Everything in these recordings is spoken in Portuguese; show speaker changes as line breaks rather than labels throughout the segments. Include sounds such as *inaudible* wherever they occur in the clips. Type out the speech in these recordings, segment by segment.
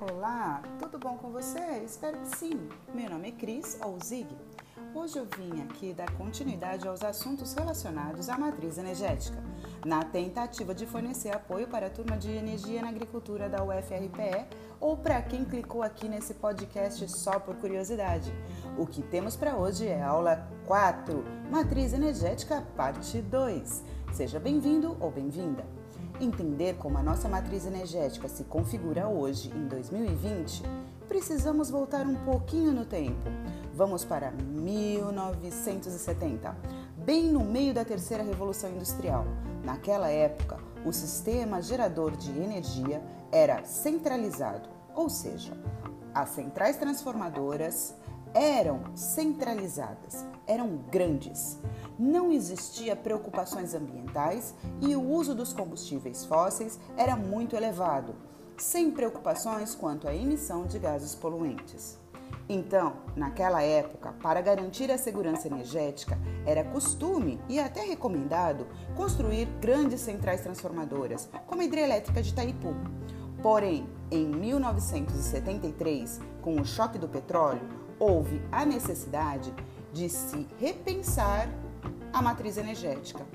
Olá, tudo bom com você? Espero que sim. Meu nome é Cris ou Zig. Hoje eu vim aqui dar continuidade aos assuntos relacionados à matriz energética, na tentativa de fornecer apoio para a turma de energia na agricultura da UFRPE ou para quem clicou aqui nesse podcast só por curiosidade. O que temos para hoje é aula 4, Matriz Energética, parte 2. Seja bem-vindo ou bem-vinda. Entender como a nossa matriz energética se configura hoje, em 2020, precisamos voltar um pouquinho no tempo. Vamos para 1970, bem no meio da terceira revolução industrial. Naquela época, o sistema gerador de energia era centralizado, ou seja, as centrais transformadoras eram centralizadas, eram grandes. Não existia preocupações ambientais e o uso dos combustíveis fósseis era muito elevado, sem preocupações quanto à emissão de gases poluentes. Então, naquela época, para garantir a segurança energética, era costume e até recomendado construir grandes centrais transformadoras, como a hidrelétrica de Itaipu. Porém, em 1973, com o choque do petróleo, houve a necessidade de se repensar a matriz energética,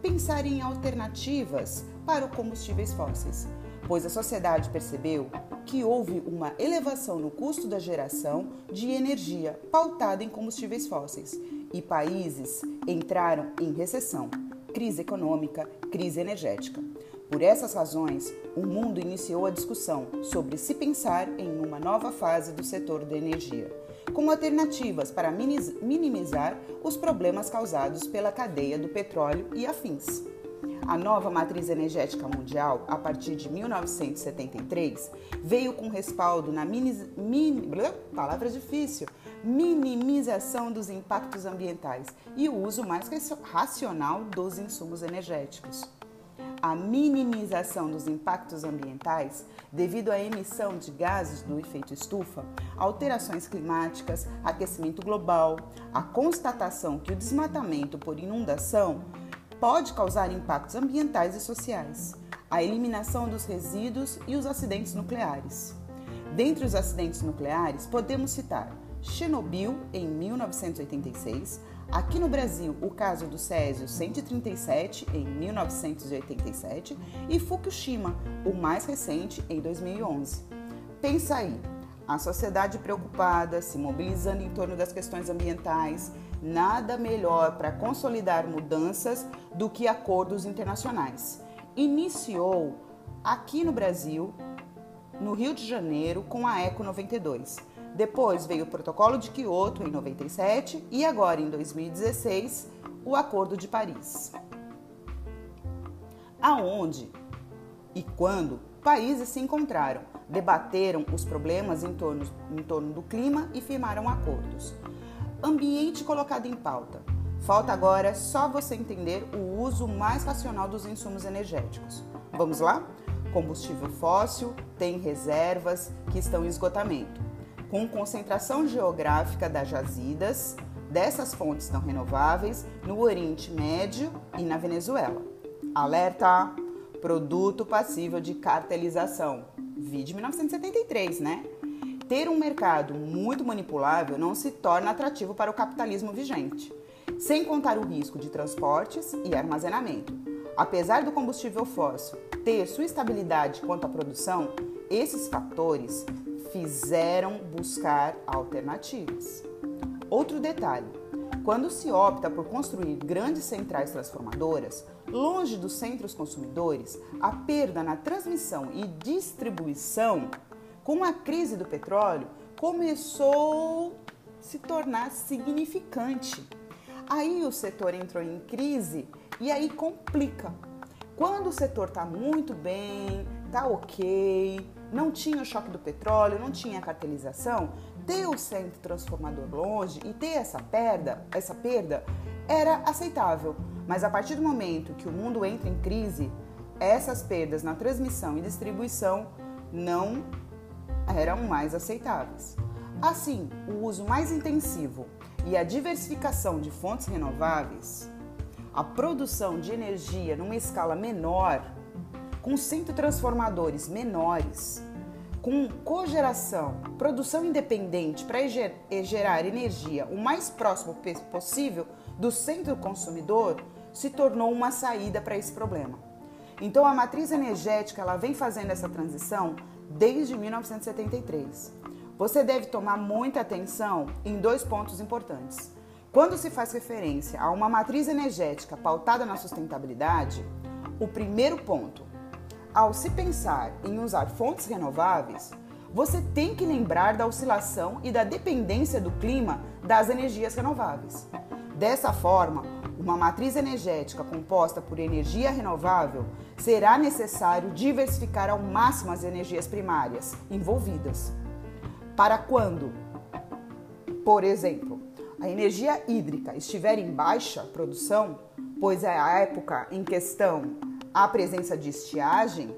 pensar em alternativas para os combustíveis fósseis, pois a sociedade percebeu que houve uma elevação no custo da geração de energia pautada em combustíveis fósseis e países entraram em recessão, crise econômica, crise energética. Por essas razões, o mundo iniciou a discussão sobre se pensar em uma nova fase do setor da energia, como alternativas para minimizar os problemas causados pela cadeia do petróleo e afins. A nova matriz energética mundial, a partir de 1973, veio com respaldo na palavra difícil, minimização dos impactos ambientais e o uso mais racional dos insumos energéticos. A minimização dos impactos ambientais devido à emissão de gases do efeito estufa, alterações climáticas, aquecimento global, a constatação que o desmatamento por inundação pode causar impactos ambientais e sociais, a eliminação dos resíduos e os acidentes nucleares. Dentre os acidentes nucleares, podemos citar Chernobyl em 1986, aqui no Brasil o caso do Césio 137 em 1987 e Fukushima, o mais recente, em 2011. Pensa aí, a sociedade preocupada, se mobilizando em torno das questões ambientais, nada melhor para consolidar mudanças do que acordos internacionais. Iniciou aqui no Brasil, no Rio de Janeiro, com a ECO 92. Depois veio o Protocolo de Quioto em 97 e agora em 2016 o Acordo de Paris. Aonde e quando países se encontraram, debateram os problemas em torno, em torno do clima e firmaram acordos ambiente colocado em pauta. Falta agora só você entender o uso mais racional dos insumos energéticos. Vamos lá? Combustível fóssil tem reservas que estão em esgotamento, com concentração geográfica das jazidas dessas fontes não renováveis no Oriente Médio e na Venezuela. Alerta! Produto passível de cartelização. Vide 1973, né? ter um mercado muito manipulável não se torna atrativo para o capitalismo vigente, sem contar o risco de transportes e armazenamento. Apesar do combustível fóssil ter sua estabilidade quanto à produção, esses fatores fizeram buscar alternativas. Outro detalhe: quando se opta por construir grandes centrais transformadoras, longe dos centros consumidores, a perda na transmissão e distribuição com a crise do petróleo, começou a se tornar significante. Aí o setor entrou em crise e aí complica. Quando o setor está muito bem, está ok, não tinha o choque do petróleo, não tinha a cartelização, ter o centro transformador longe e ter essa perda, essa perda era aceitável. Mas a partir do momento que o mundo entra em crise, essas perdas na transmissão e distribuição não eram mais aceitáveis. Assim, o uso mais intensivo e a diversificação de fontes renováveis a produção de energia numa escala menor, com centrotransformadores menores, com cogeração, produção independente para gerar energia o mais próximo possível do centro consumidor, se tornou uma saída para esse problema. Então a matriz energética ela vem fazendo essa transição desde 1973. Você deve tomar muita atenção em dois pontos importantes. Quando se faz referência a uma matriz energética pautada na sustentabilidade, o primeiro ponto ao se pensar em usar fontes renováveis, você tem que lembrar da oscilação e da dependência do clima das energias renováveis. Dessa forma, uma matriz energética composta por energia renovável será necessário diversificar ao máximo as energias primárias envolvidas. Para quando, por exemplo, a energia hídrica estiver em baixa produção, pois é a época em questão a presença de estiagem,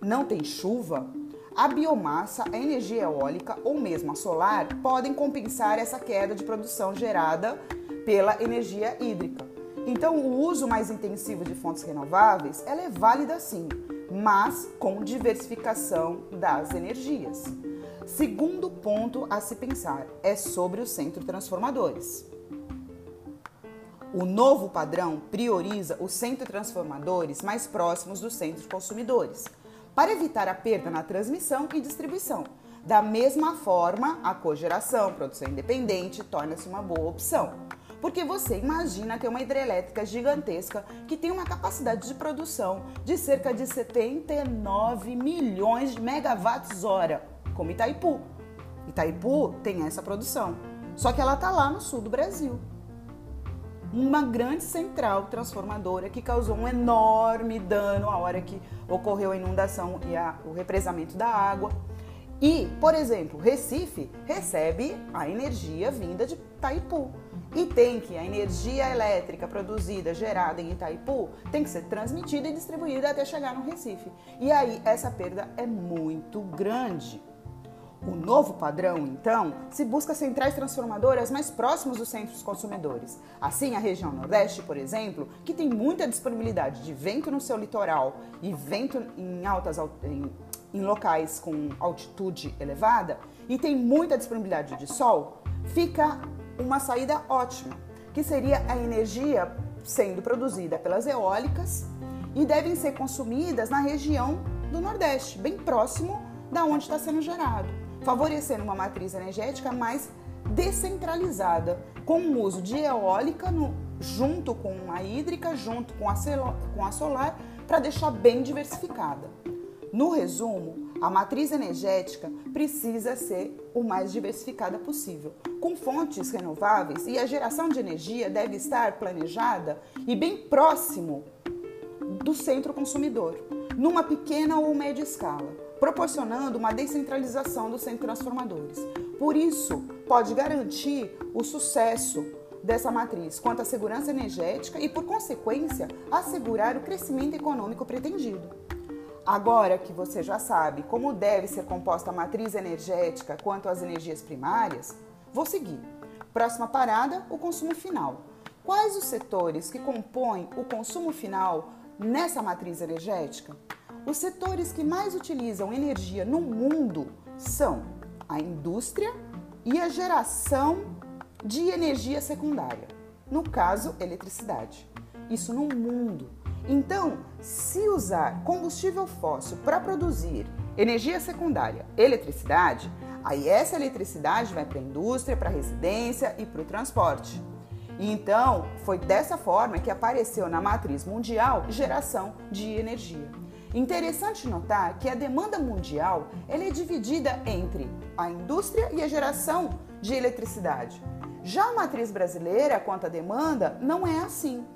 não tem chuva, a biomassa, a energia eólica ou mesmo a solar podem compensar essa queda de produção gerada pela energia hídrica. Então, o uso mais intensivo de fontes renováveis ela é válida sim, mas com diversificação das energias. Segundo ponto a se pensar é sobre os centros transformadores. O novo padrão prioriza os centros transformadores mais próximos dos centros consumidores, para evitar a perda na transmissão e distribuição. Da mesma forma, a cogeração, produção independente, torna-se uma boa opção. Porque você imagina ter uma hidrelétrica gigantesca que tem uma capacidade de produção de cerca de 79 milhões de megawatts hora, como Itaipu. Itaipu tem essa produção, só que ela está lá no sul do Brasil uma grande central transformadora que causou um enorme dano a hora que ocorreu a inundação e a, o represamento da água. E, por exemplo, Recife recebe a energia vinda de Itaipu. E tem que a energia elétrica produzida, gerada em Itaipu, tem que ser transmitida e distribuída até chegar no Recife. E aí essa perda é muito grande. O novo padrão, então, se busca centrais transformadoras mais próximas dos centros consumidores. Assim, a região Nordeste, por exemplo, que tem muita disponibilidade de vento no seu litoral e vento em altas em, em locais com altitude elevada e tem muita disponibilidade de sol, fica uma saída ótima, que seria a energia sendo produzida pelas eólicas e devem ser consumidas na região do Nordeste, bem próximo da onde está sendo gerado favorecendo uma matriz energética mais descentralizada, com o uso de eólica no, junto com a hídrica, junto com a, com a solar, para deixar bem diversificada. No resumo, a matriz energética precisa ser o mais diversificada possível, com fontes renováveis e a geração de energia deve estar planejada e bem próximo do centro consumidor, numa pequena ou média escala proporcionando uma descentralização dos centros transformadores. Por isso, pode garantir o sucesso dessa matriz quanto à segurança energética e, por consequência, assegurar o crescimento econômico pretendido. Agora que você já sabe como deve ser composta a matriz energética quanto às energias primárias, vou seguir. Próxima parada: o consumo final. Quais os setores que compõem o consumo final nessa matriz energética? Os setores que mais utilizam energia no mundo são a indústria e a geração de energia secundária, no caso, eletricidade. Isso no mundo. Então, se usar combustível fóssil para produzir energia secundária, eletricidade, aí essa eletricidade vai para a indústria, para a residência e para o transporte. então, foi dessa forma que apareceu na matriz mundial geração de energia. Interessante notar que a demanda mundial ela é dividida entre a indústria e a geração de eletricidade. Já a matriz brasileira, quanto à demanda, não é assim.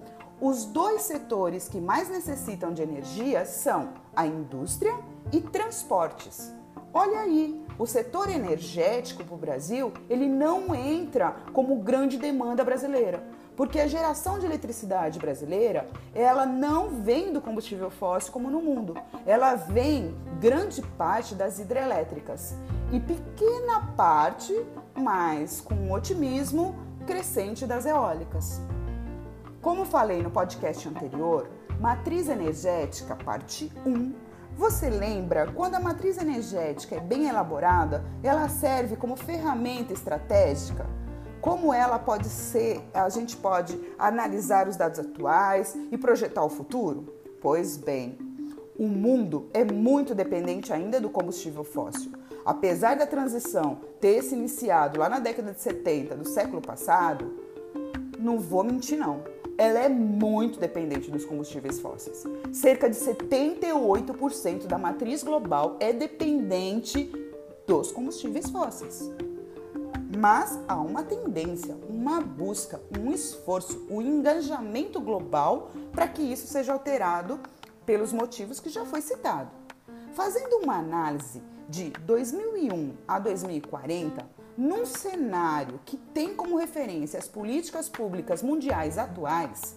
Os dois setores que mais necessitam de energia são a indústria e transportes. Olha aí, o setor energético para o Brasil ele não entra como grande demanda brasileira. Porque a geração de eletricidade brasileira, ela não vem do combustível fóssil como no mundo. Ela vem grande parte das hidrelétricas e pequena parte, mas com otimismo crescente das eólicas. Como falei no podcast anterior, matriz energética, parte 1. Você lembra quando a matriz energética é bem elaborada, ela serve como ferramenta estratégica? Como ela pode ser, a gente pode analisar os dados atuais e projetar o futuro? Pois bem, o mundo é muito dependente ainda do combustível fóssil. Apesar da transição ter se iniciado lá na década de 70 do século passado, não vou mentir não ela é muito dependente dos combustíveis fósseis. Cerca de 78% da matriz global é dependente dos combustíveis fósseis. Mas há uma tendência, uma busca, um esforço, um engajamento global para que isso seja alterado pelos motivos que já foi citado. Fazendo uma análise de 2001 a 2040, num cenário que tem como referência as políticas públicas mundiais atuais,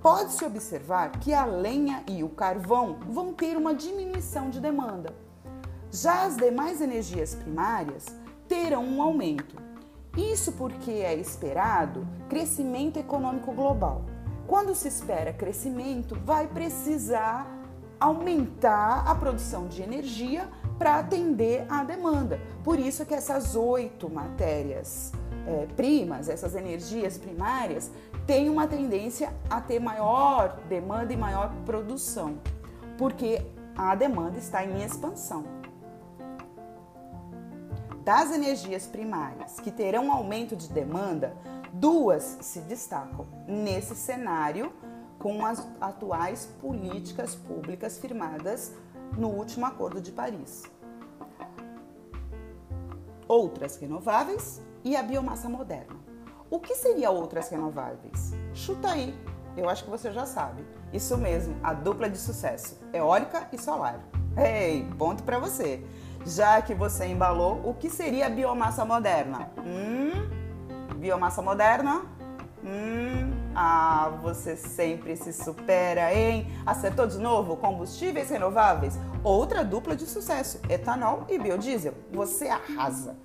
pode-se observar que a lenha e o carvão vão ter uma diminuição de demanda. Já as demais energias primárias terão um aumento. Isso porque é esperado crescimento econômico global. Quando se espera crescimento, vai precisar aumentar a produção de energia para atender à demanda. Por isso que essas oito matérias é, primas, essas energias primárias, têm uma tendência a ter maior demanda e maior produção, porque a demanda está em expansão. Das energias primárias que terão aumento de demanda, duas se destacam nesse cenário com as atuais políticas públicas firmadas no último Acordo de Paris. Outras renováveis e a biomassa moderna. O que seria outras renováveis? Chuta aí, eu acho que você já sabe. Isso mesmo, a dupla de sucesso, eólica e solar. Ei, ponto para você. Já que você embalou, o que seria biomassa moderna? Hum, biomassa moderna? Hum, ah, você sempre se supera, hein? Acertou de novo? Combustíveis renováveis? Outra dupla de sucesso: etanol e biodiesel. Você arrasa.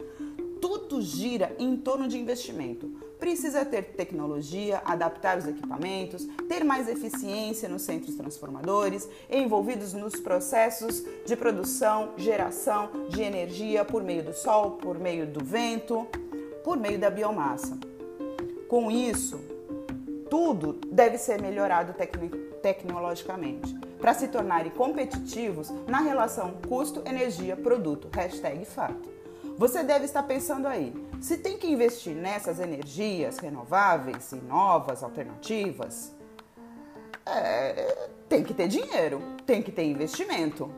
Tudo gira em torno de investimento. Precisa ter tecnologia, adaptar os equipamentos, ter mais eficiência nos centros transformadores, envolvidos nos processos de produção, geração de energia por meio do sol, por meio do vento, por meio da biomassa. Com isso, tudo deve ser melhorado tec tecnologicamente para se tornarem competitivos na relação custo-energia-produto. Hashtag fato. Você deve estar pensando aí, se tem que investir nessas energias renováveis e novas alternativas, é, tem que ter dinheiro, tem que ter investimento.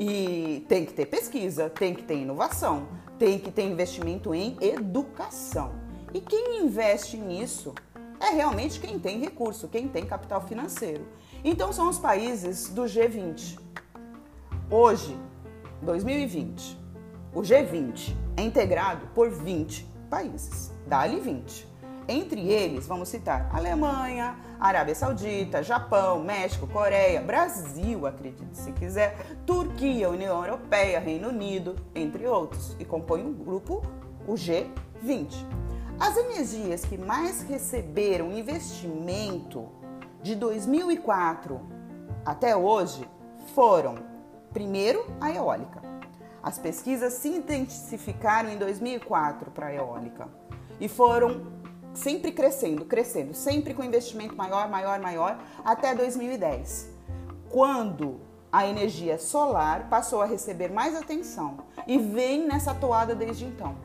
E tem que ter pesquisa, tem que ter inovação, tem que ter investimento em educação. E quem investe nisso é realmente quem tem recurso, quem tem capital financeiro. Então são os países do G20. Hoje, 2020, o G20 é integrado por 20 países, dali 20. Entre eles, vamos citar Alemanha, Arábia Saudita, Japão, México, Coreia, Brasil, acredite se quiser, Turquia, União Europeia, Reino Unido, entre outros, e compõe um grupo, o G20. As energias que mais receberam investimento de 2004 até hoje foram, primeiro, a eólica. As pesquisas se intensificaram em 2004 para a eólica e foram sempre crescendo, crescendo, sempre com investimento maior, maior, maior, até 2010, quando a energia solar passou a receber mais atenção e vem nessa toada desde então.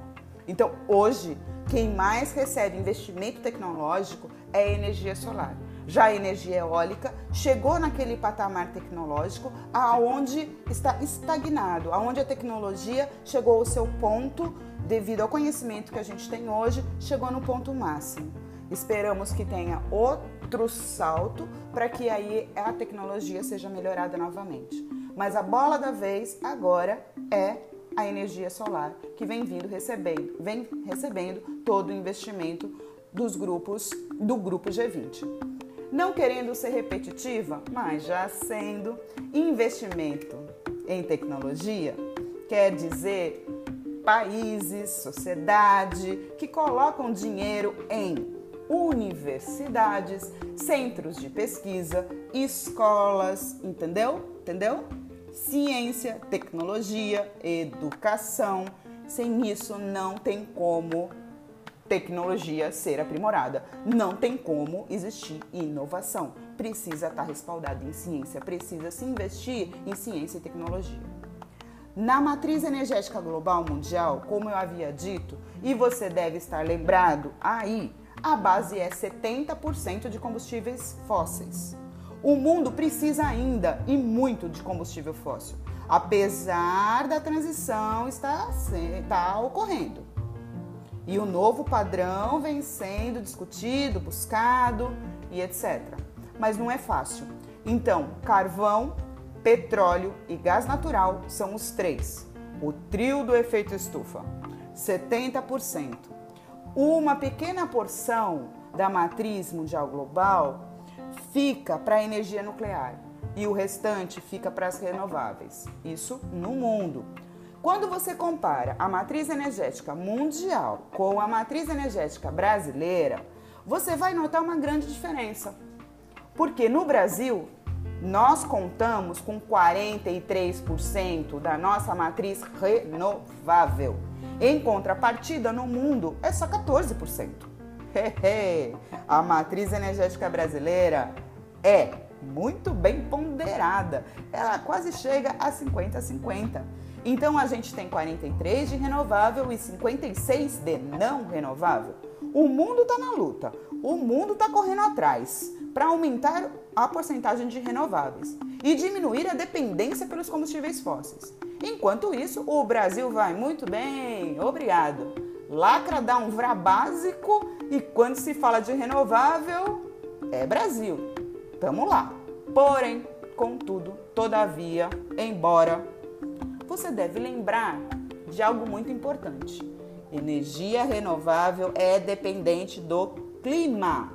Então, hoje, quem mais recebe investimento tecnológico é a energia solar. Já a energia eólica chegou naquele patamar tecnológico aonde está estagnado, aonde a tecnologia chegou ao seu ponto devido ao conhecimento que a gente tem hoje, chegou no ponto máximo. Esperamos que tenha outro salto para que aí a tecnologia seja melhorada novamente. Mas a bola da vez agora é a energia solar, que vem vindo recebendo, vem recebendo todo o investimento dos grupos do grupo G20. Não querendo ser repetitiva, mas já sendo investimento em tecnologia, quer dizer países, sociedade que colocam dinheiro em universidades, centros de pesquisa, escolas, entendeu? Entendeu? Ciência, tecnologia, educação. Sem isso não tem como tecnologia ser aprimorada. Não tem como existir inovação. Precisa estar respaldada em ciência, precisa se investir em ciência e tecnologia. Na matriz energética global mundial, como eu havia dito, e você deve estar lembrado aí, a base é 70% de combustíveis fósseis. O mundo precisa ainda e muito de combustível fóssil, apesar da transição estar, estar ocorrendo. E o novo padrão vem sendo discutido, buscado e etc. Mas não é fácil. Então, carvão, petróleo e gás natural são os três. O trio do efeito estufa. 70%. Uma pequena porção da matriz mundial global fica para a energia nuclear e o restante fica para as renováveis. Isso no mundo. Quando você compara a matriz energética mundial com a matriz energética brasileira, você vai notar uma grande diferença. Porque no Brasil, nós contamos com 43% da nossa matriz renovável. Em contrapartida, no mundo é só 14%. *laughs* a matriz energética brasileira é muito bem ponderada. Ela quase chega a 50 a 50. Então a gente tem 43 de renovável e 56 de não renovável. O mundo está na luta, o mundo está correndo atrás para aumentar a porcentagem de renováveis e diminuir a dependência pelos combustíveis fósseis. Enquanto isso, o Brasil vai muito bem, obrigado. Lacra dá um vrá básico e quando se fala de renovável, é Brasil. Tamo lá. Porém, contudo, todavia, embora você deve lembrar de algo muito importante. Energia renovável é dependente do clima.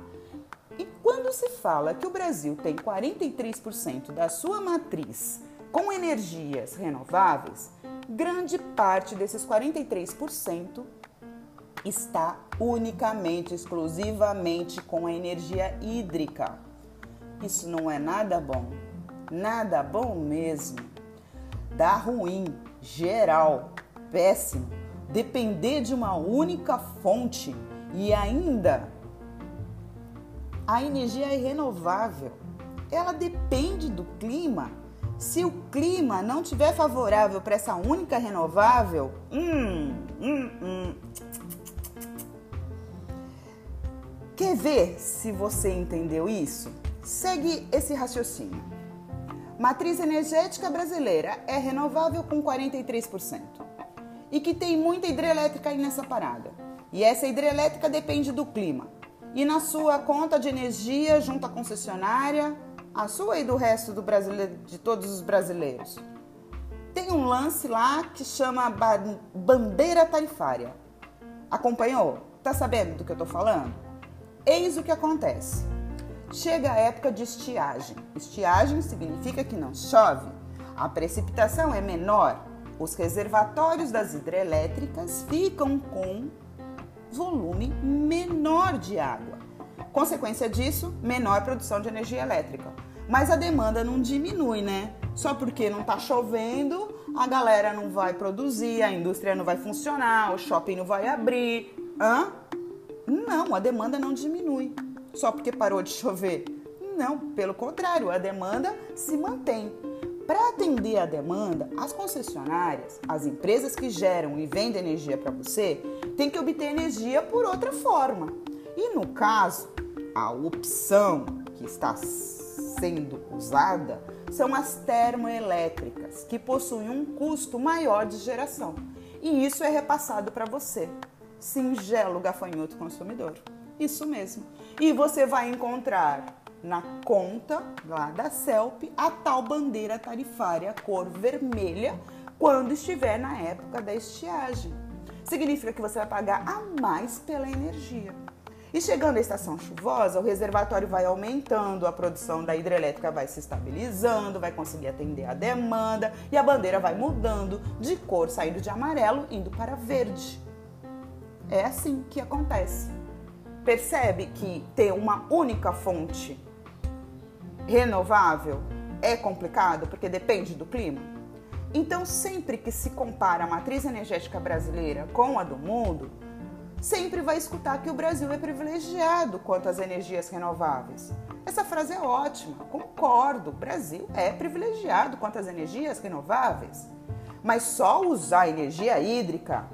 E quando se fala que o Brasil tem 43% da sua matriz com energias renováveis, grande parte desses 43% está unicamente, exclusivamente com a energia hídrica. Isso não é nada bom, nada bom mesmo dá ruim, geral, péssimo, depender de uma única fonte e ainda a energia é renovável. Ela depende do clima. Se o clima não tiver favorável para essa única renovável, hum, hum, hum. Quer ver se você entendeu isso? Segue esse raciocínio. Matriz energética brasileira é renovável com 43%. E que tem muita hidrelétrica aí nessa parada. E essa hidrelétrica depende do clima. E na sua conta de energia, junto à concessionária, a sua e do resto do brasileiro, de todos os brasileiros. Tem um lance lá que chama bandeira tarifária. Acompanhou? Tá sabendo do que eu tô falando? Eis o que acontece. Chega a época de estiagem. Estiagem significa que não chove, a precipitação é menor, os reservatórios das hidrelétricas ficam com volume menor de água. Consequência disso, menor produção de energia elétrica. Mas a demanda não diminui, né? Só porque não está chovendo, a galera não vai produzir, a indústria não vai funcionar, o shopping não vai abrir. Hã? Não, a demanda não diminui só porque parou de chover. Não, pelo contrário, a demanda se mantém. Para atender a demanda, as concessionárias, as empresas que geram e vendem energia para você, têm que obter energia por outra forma. E no caso, a opção que está sendo usada são as termoelétricas, que possuem um custo maior de geração. E isso é repassado para você, singelo gafanhoto consumidor. Isso mesmo. E você vai encontrar na conta lá da CELP a tal bandeira tarifária cor vermelha quando estiver na época da estiagem. Significa que você vai pagar a mais pela energia. E chegando à estação chuvosa, o reservatório vai aumentando, a produção da hidrelétrica vai se estabilizando, vai conseguir atender a demanda e a bandeira vai mudando de cor, saindo de amarelo, indo para verde. É assim que acontece. Percebe que ter uma única fonte renovável é complicado porque depende do clima? Então, sempre que se compara a matriz energética brasileira com a do mundo, sempre vai escutar que o Brasil é privilegiado quanto às energias renováveis. Essa frase é ótima, concordo. O Brasil é privilegiado quanto às energias renováveis. Mas só usar energia hídrica,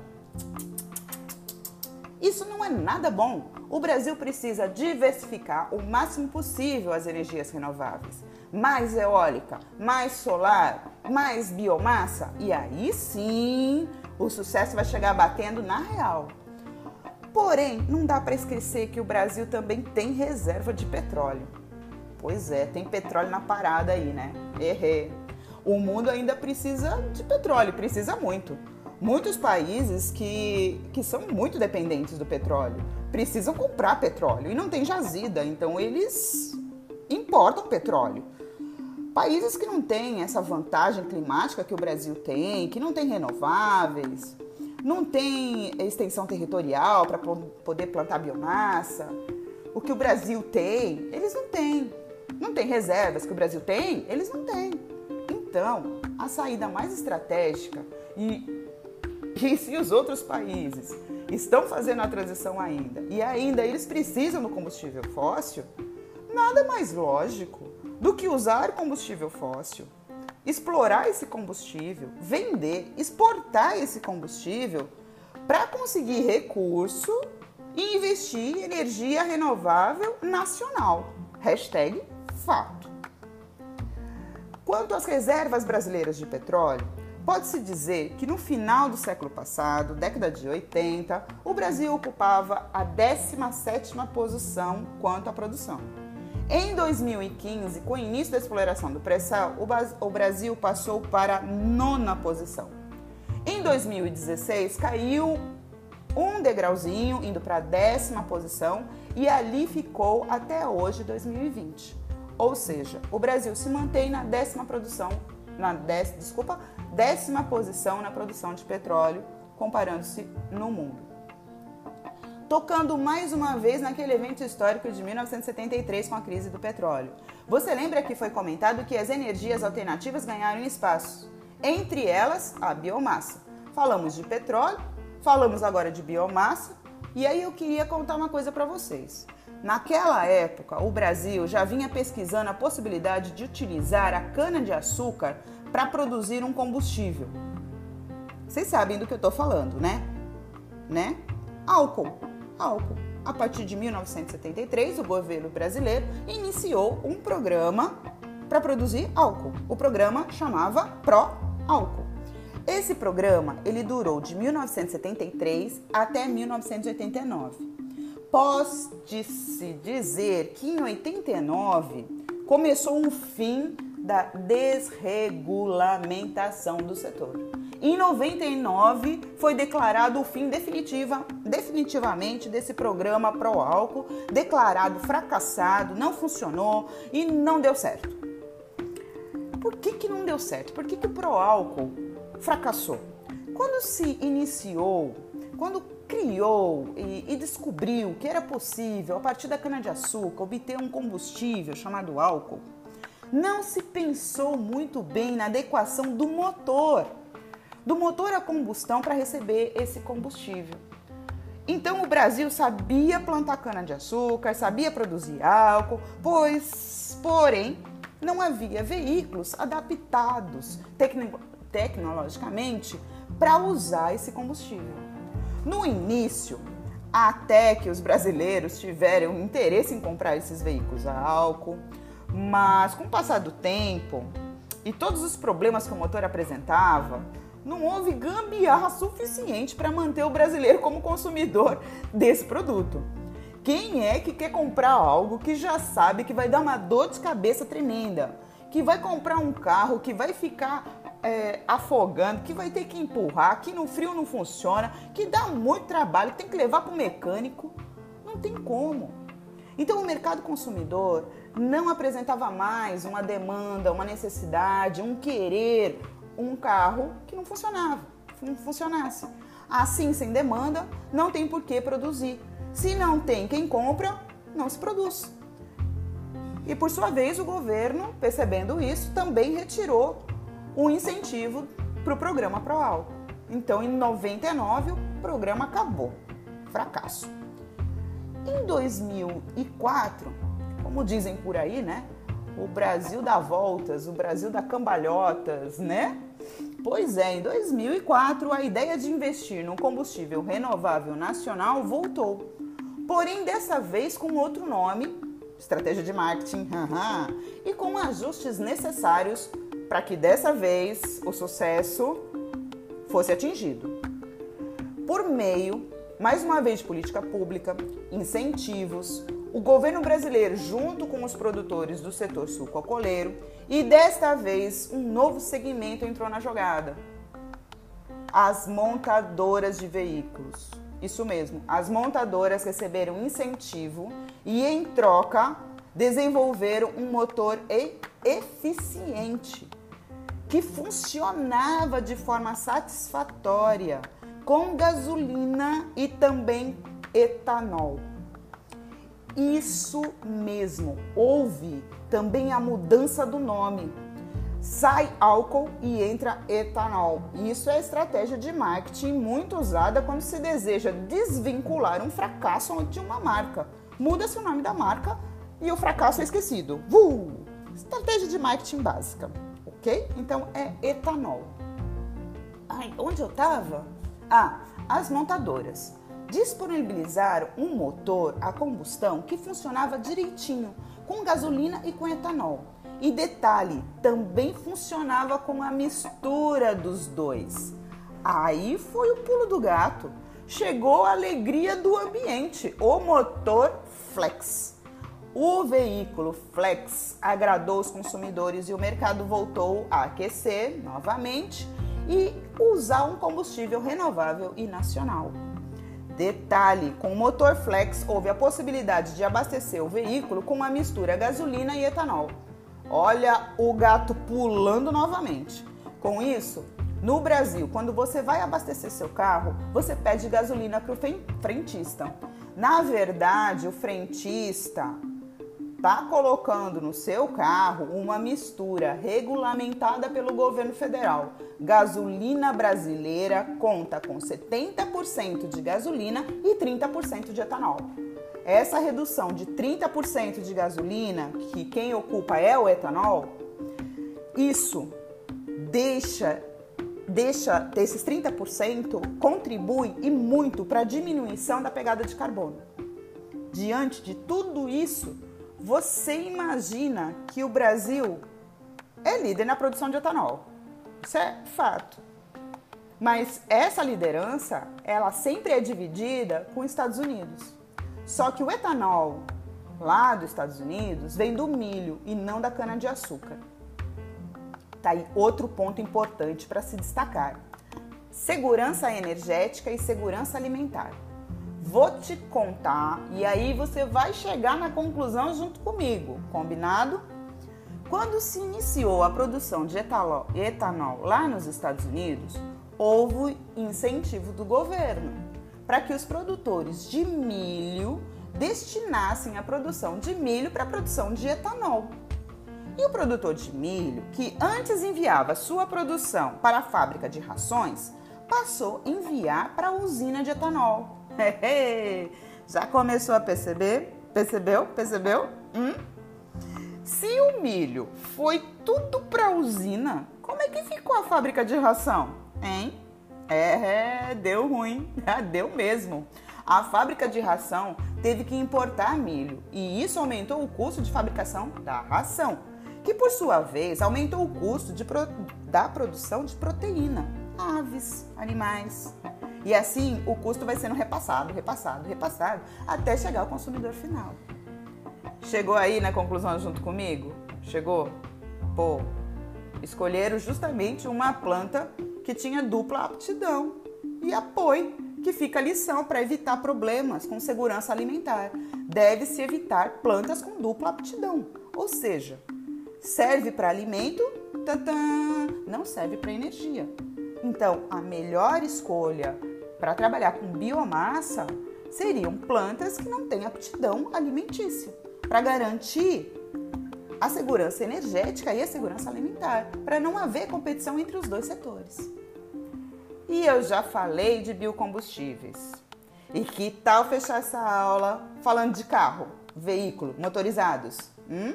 isso não é nada bom. O Brasil precisa diversificar o máximo possível as energias renováveis. Mais eólica, mais solar, mais biomassa. E aí sim o sucesso vai chegar batendo na real. Porém, não dá para esquecer que o Brasil também tem reserva de petróleo. Pois é, tem petróleo na parada aí, né? Errei. O mundo ainda precisa de petróleo, precisa muito. Muitos países que, que são muito dependentes do petróleo precisam comprar petróleo e não tem jazida, então eles importam petróleo. Países que não têm essa vantagem climática que o Brasil tem, que não tem renováveis, não tem extensão territorial para poder plantar biomassa, o que o Brasil tem, eles não têm. Não tem reservas que o Brasil tem, eles não têm. Então, a saída mais estratégica e e se os outros países estão fazendo a transição ainda e ainda eles precisam do combustível fóssil, nada mais lógico do que usar combustível fóssil, explorar esse combustível, vender, exportar esse combustível para conseguir recurso e investir em energia renovável nacional. Hashtag fato. Quanto às reservas brasileiras de petróleo, Pode-se dizer que no final do século passado, década de 80, o Brasil ocupava a 17ª posição quanto à produção. Em 2015, com o início da exploração do pré-sal, o Brasil passou para a nona posição. Em 2016, caiu um degrauzinho, indo para a décima posição, e ali ficou até hoje, 2020. Ou seja, o Brasil se mantém na décima produção, na décima, desculpa, décima posição na produção de petróleo, comparando-se no mundo. Tocando mais uma vez naquele evento histórico de 1973 com a crise do petróleo. Você lembra que foi comentado que as energias alternativas ganharam espaço, entre elas a biomassa. Falamos de petróleo, falamos agora de biomassa, e aí eu queria contar uma coisa para vocês. Naquela época, o Brasil já vinha pesquisando a possibilidade de utilizar a cana-de-açúcar para produzir um combustível. Vocês sabem do que eu estou falando, né? Né? Álcool. Álcool. A partir de 1973, o governo brasileiro iniciou um programa para produzir álcool. O programa chamava Pro Álcool. Esse programa ele durou de 1973 até 1989. Pode-se dizer que em 89 começou um fim da desregulamentação do setor. Em 99 foi declarado o fim definitiva, definitivamente desse programa pro álcool, declarado fracassado, não funcionou e não deu certo. Por que, que não deu certo? Por que, que o pro álcool fracassou? Quando se iniciou, quando criou e, e descobriu que era possível, a partir da cana-de-açúcar, obter um combustível chamado álcool, não se pensou muito bem na adequação do motor, do motor a combustão para receber esse combustível. Então o Brasil sabia plantar cana-de-açúcar, sabia produzir álcool, pois, porém, não havia veículos adaptados tecno tecnologicamente para usar esse combustível. No início, até que os brasileiros tiveram interesse em comprar esses veículos a álcool, mas com o passar do tempo e todos os problemas que o motor apresentava, não houve gambiarra suficiente para manter o brasileiro como consumidor desse produto. Quem é que quer comprar algo que já sabe que vai dar uma dor de cabeça tremenda? Que vai comprar um carro que vai ficar é, afogando, que vai ter que empurrar, que no frio não funciona, que dá muito trabalho, tem que levar para o mecânico? Não tem como. Então o mercado consumidor não apresentava mais uma demanda, uma necessidade, um querer, um carro que não funcionava, não funcionasse. Assim, sem demanda, não tem por que produzir. Se não tem quem compra, não se produz. E por sua vez, o governo, percebendo isso, também retirou o incentivo para o programa ProAlco. Então, em 99, o programa acabou. Fracasso. Em 2004, como dizem por aí, né? O Brasil dá voltas, o Brasil dá cambalhotas, né? Pois é, em 2004 a ideia de investir no combustível renovável nacional voltou. Porém, dessa vez com outro nome, estratégia de marketing, e com ajustes necessários para que dessa vez o sucesso fosse atingido. Por meio, mais uma vez, de política pública, incentivos, o governo brasileiro, junto com os produtores do setor sucocoleiro, e desta vez um novo segmento entrou na jogada: as montadoras de veículos. Isso mesmo, as montadoras receberam incentivo e, em troca, desenvolveram um motor eficiente que funcionava de forma satisfatória com gasolina e também etanol. Isso mesmo, houve também a mudança do nome. Sai álcool e entra etanol. Isso é estratégia de marketing muito usada quando se deseja desvincular um fracasso de uma marca. Muda-se o nome da marca e o fracasso é esquecido. Uh! Estratégia de marketing básica, ok? Então é etanol. Ai, onde eu estava? Ah, as montadoras disponibilizaram um motor a combustão que funcionava direitinho, com gasolina e com etanol. E detalhe, também funcionava com a mistura dos dois. Aí foi o pulo do gato. Chegou a alegria do ambiente, o motor Flex. O veículo Flex agradou os consumidores e o mercado voltou a aquecer novamente e usar um combustível renovável e nacional. Detalhe: com o motor flex houve a possibilidade de abastecer o veículo com uma mistura gasolina e etanol. Olha o gato pulando novamente. Com isso, no Brasil, quando você vai abastecer seu carro, você pede gasolina para o frentista. Na verdade, o frentista está colocando no seu carro uma mistura regulamentada pelo governo federal. Gasolina brasileira conta com 70% de gasolina e 30% de etanol. Essa redução de 30% de gasolina, que quem ocupa é o etanol, isso deixa deixa desses 30% contribui e muito para a diminuição da pegada de carbono. Diante de tudo isso, você imagina que o Brasil é líder na produção de etanol. Isso é fato. Mas essa liderança, ela sempre é dividida com os Estados Unidos. Só que o etanol lá dos Estados Unidos vem do milho e não da cana-de-açúcar. Tá aí outro ponto importante para se destacar: segurança energética e segurança alimentar. Vou te contar e aí você vai chegar na conclusão junto comigo, combinado? Quando se iniciou a produção de etanol, lá nos Estados Unidos, houve incentivo do governo para que os produtores de milho destinassem a produção de milho para a produção de etanol. E o produtor de milho, que antes enviava sua produção para a fábrica de rações, passou a enviar para a usina de etanol. *laughs* Já começou a perceber? Percebeu? Percebeu? Hum? Se o milho foi tudo para a usina, como é que ficou a fábrica de ração? Hein? É, deu ruim. *laughs* deu mesmo. A fábrica de ração teve que importar milho e isso aumentou o custo de fabricação da ração, que por sua vez aumentou o custo pro... da produção de proteína, aves, animais. E assim o custo vai sendo repassado, repassado, repassado, até chegar ao consumidor final. Chegou aí na conclusão junto comigo? Chegou? Pô, escolheram justamente uma planta que tinha dupla aptidão e apoio, que fica a lição para evitar problemas com segurança alimentar. Deve-se evitar plantas com dupla aptidão, ou seja, serve para alimento, tantã, não serve para energia. Então, a melhor escolha para trabalhar com biomassa seriam plantas que não têm aptidão alimentícia, para garantir a segurança energética e a segurança alimentar, para não haver competição entre os dois setores. E eu já falei de biocombustíveis. E que tal fechar essa aula falando de carro, veículo, motorizados? Hum?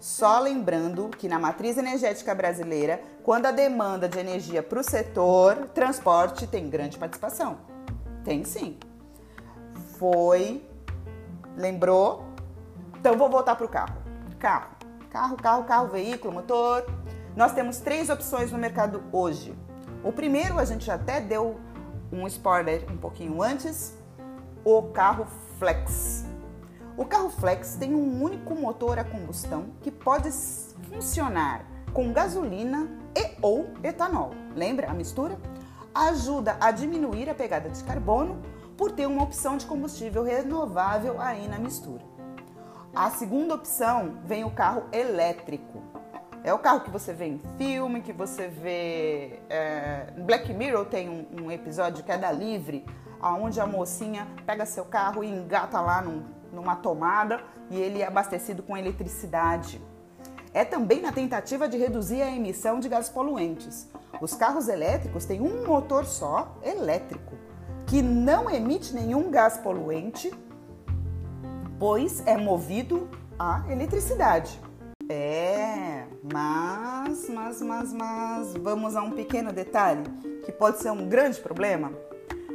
Só lembrando que na matriz energética brasileira, quando a demanda de energia para o setor transporte tem grande participação. Tem sim. Foi. Lembrou? Então vou voltar para o carro. Carro. Carro, carro, carro, veículo, motor. Nós temos três opções no mercado hoje. O primeiro, a gente até deu um spoiler um pouquinho antes, o carro flex. O carro flex tem um único motor a combustão que pode funcionar com gasolina e ou etanol. Lembra a mistura? Ajuda a diminuir a pegada de carbono por ter uma opção de combustível renovável aí na mistura. A segunda opção vem o carro elétrico. É o carro que você vê em filme, que você vê. É, Black Mirror tem um, um, episódio que é da Livre, onde a mocinha pega seu carro e engata lá num, numa tomada e ele é abastecido com eletricidade. É também na tentativa de reduzir a emissão de gases poluentes. Os carros elétricos têm um motor só, elétrico, que não emite nenhum gás poluente, pois é movido a eletricidade. É, mas, mas, mas, mas, vamos a um pequeno detalhe que pode ser um grande problema.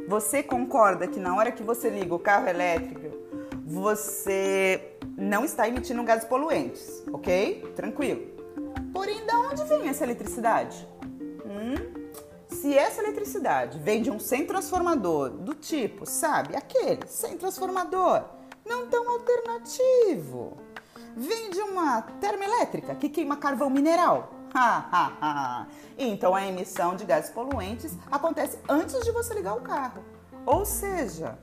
Você concorda que na hora que você liga o carro elétrico, você não está emitindo gases poluentes, ok? Tranquilo. Porém, da onde vem essa eletricidade? Hum? Se essa eletricidade vem de um sem transformador do tipo, sabe, aquele sem transformador, não tão alternativo vem de uma termoelétrica que queima carvão mineral. *laughs* então a emissão de gases poluentes acontece antes de você ligar o carro. Ou seja,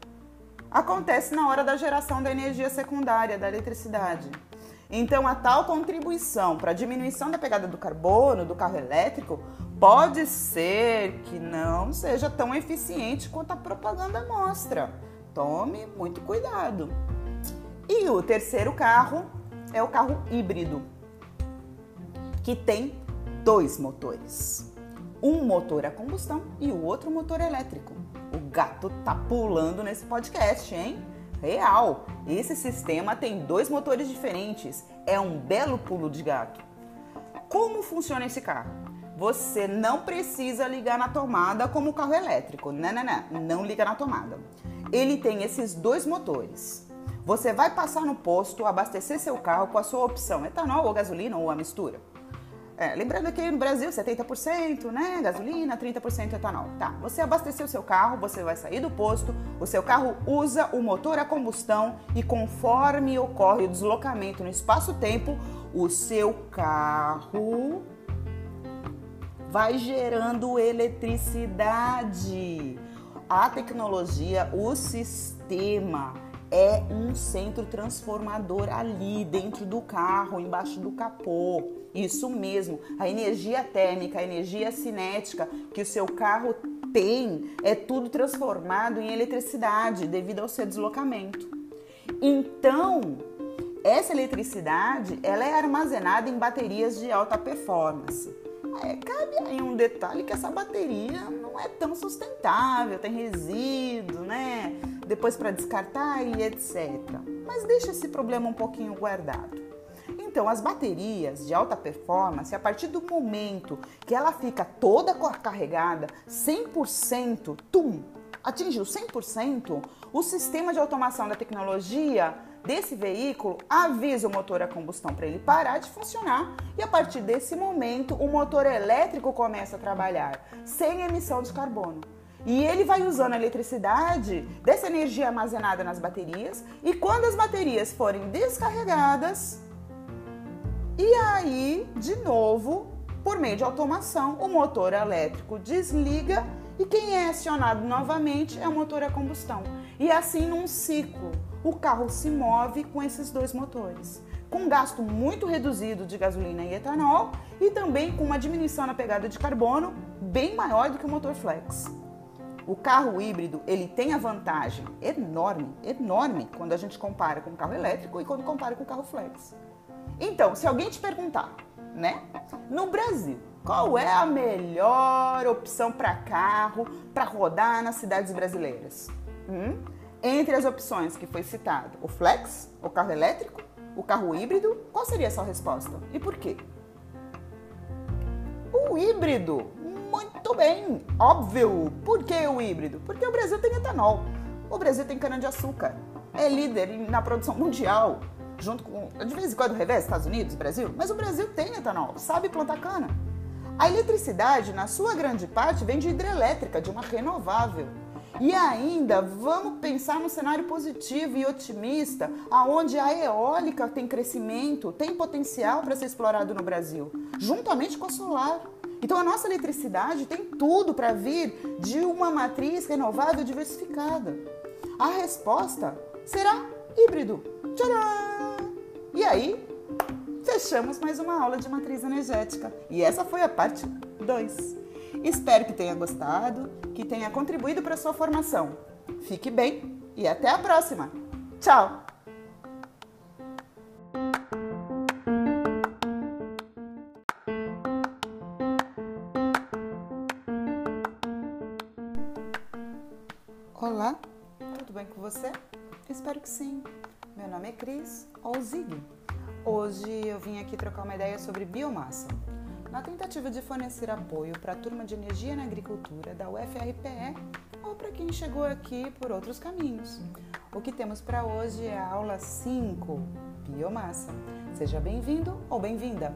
acontece na hora da geração da energia secundária, da eletricidade. Então, a tal contribuição para a diminuição da pegada do carbono do carro elétrico pode ser que não seja tão eficiente quanto a propaganda mostra. Tome muito cuidado. E o terceiro carro é o carro híbrido, que tem dois motores. Um motor a combustão e o outro motor elétrico. O gato tá pulando nesse podcast, hein? Real! Esse sistema tem dois motores diferentes. É um belo pulo de gato. Como funciona esse carro? Você não precisa ligar na tomada como o carro elétrico. Não, não, não. Não liga na tomada. Ele tem esses dois motores. Você vai passar no posto, abastecer seu carro com a sua opção etanol ou gasolina ou a mistura. É, lembrando que no Brasil 70% né, gasolina, 30% etanol. Tá, você abasteceu seu carro, você vai sair do posto, o seu carro usa o motor a combustão e conforme ocorre o deslocamento no espaço-tempo, o seu carro vai gerando eletricidade. A tecnologia, o sistema é um centro transformador ali dentro do carro, embaixo do capô. Isso mesmo, a energia térmica, a energia cinética que o seu carro tem é tudo transformado em eletricidade devido ao seu deslocamento. Então, essa eletricidade ela é armazenada em baterias de alta performance. É, cabe aí um detalhe que essa bateria não é tão sustentável, tem resíduo, né? Depois para descartar e etc. Mas deixa esse problema um pouquinho guardado. Então, as baterias de alta performance, a partir do momento que ela fica toda carregada, 100%, tum, atingiu 100%, o sistema de automação da tecnologia desse veículo avisa o motor a combustão para ele parar de funcionar e a partir desse momento o motor elétrico começa a trabalhar sem emissão de carbono. E ele vai usando a eletricidade dessa energia armazenada nas baterias e quando as baterias forem descarregadas, e aí, de novo, por meio de automação, o motor elétrico desliga e quem é acionado novamente é o motor a combustão. E assim num ciclo o carro se move com esses dois motores, com gasto muito reduzido de gasolina e etanol e também com uma diminuição na pegada de carbono bem maior do que o motor flex. O carro híbrido, ele tem a vantagem enorme, enorme, quando a gente compara com o carro elétrico e quando compara com o carro flex. Então, se alguém te perguntar, né? No Brasil, qual é a melhor opção para carro para rodar nas cidades brasileiras? Hum? Entre as opções que foi citado, o flex, o carro elétrico, o carro híbrido, qual seria a sua resposta? E por quê? O híbrido. Muito bem, óbvio. Por que o híbrido? Porque o Brasil tem etanol. O Brasil tem cana-de-açúcar. É líder na produção mundial junto com. De vez em quando revés Estados Unidos, Brasil, mas o Brasil tem etanol, sabe plantar cana. A eletricidade, na sua grande parte, vem de hidrelétrica, de uma renovável. E ainda vamos pensar num cenário positivo e otimista, aonde a eólica tem crescimento, tem potencial para ser explorado no Brasil, juntamente com a solar. Então a nossa eletricidade tem tudo para vir de uma matriz renovável diversificada. A resposta será híbrido. Tcharam! E aí, fechamos mais uma aula de matriz energética. E essa foi a parte 2. Espero que tenha gostado, que tenha contribuído para a sua formação. Fique bem e até a próxima. Tchau! Olá, tudo bem com você? Espero que sim. Meu nome é Cris ou Zig. Hoje eu vim aqui trocar uma ideia sobre biomassa. Na tentativa de fornecer apoio para a turma de energia na agricultura da UFRPE ou para quem chegou aqui por outros caminhos. O que temos para hoje é a aula 5, biomassa. Seja bem-vindo ou bem-vinda.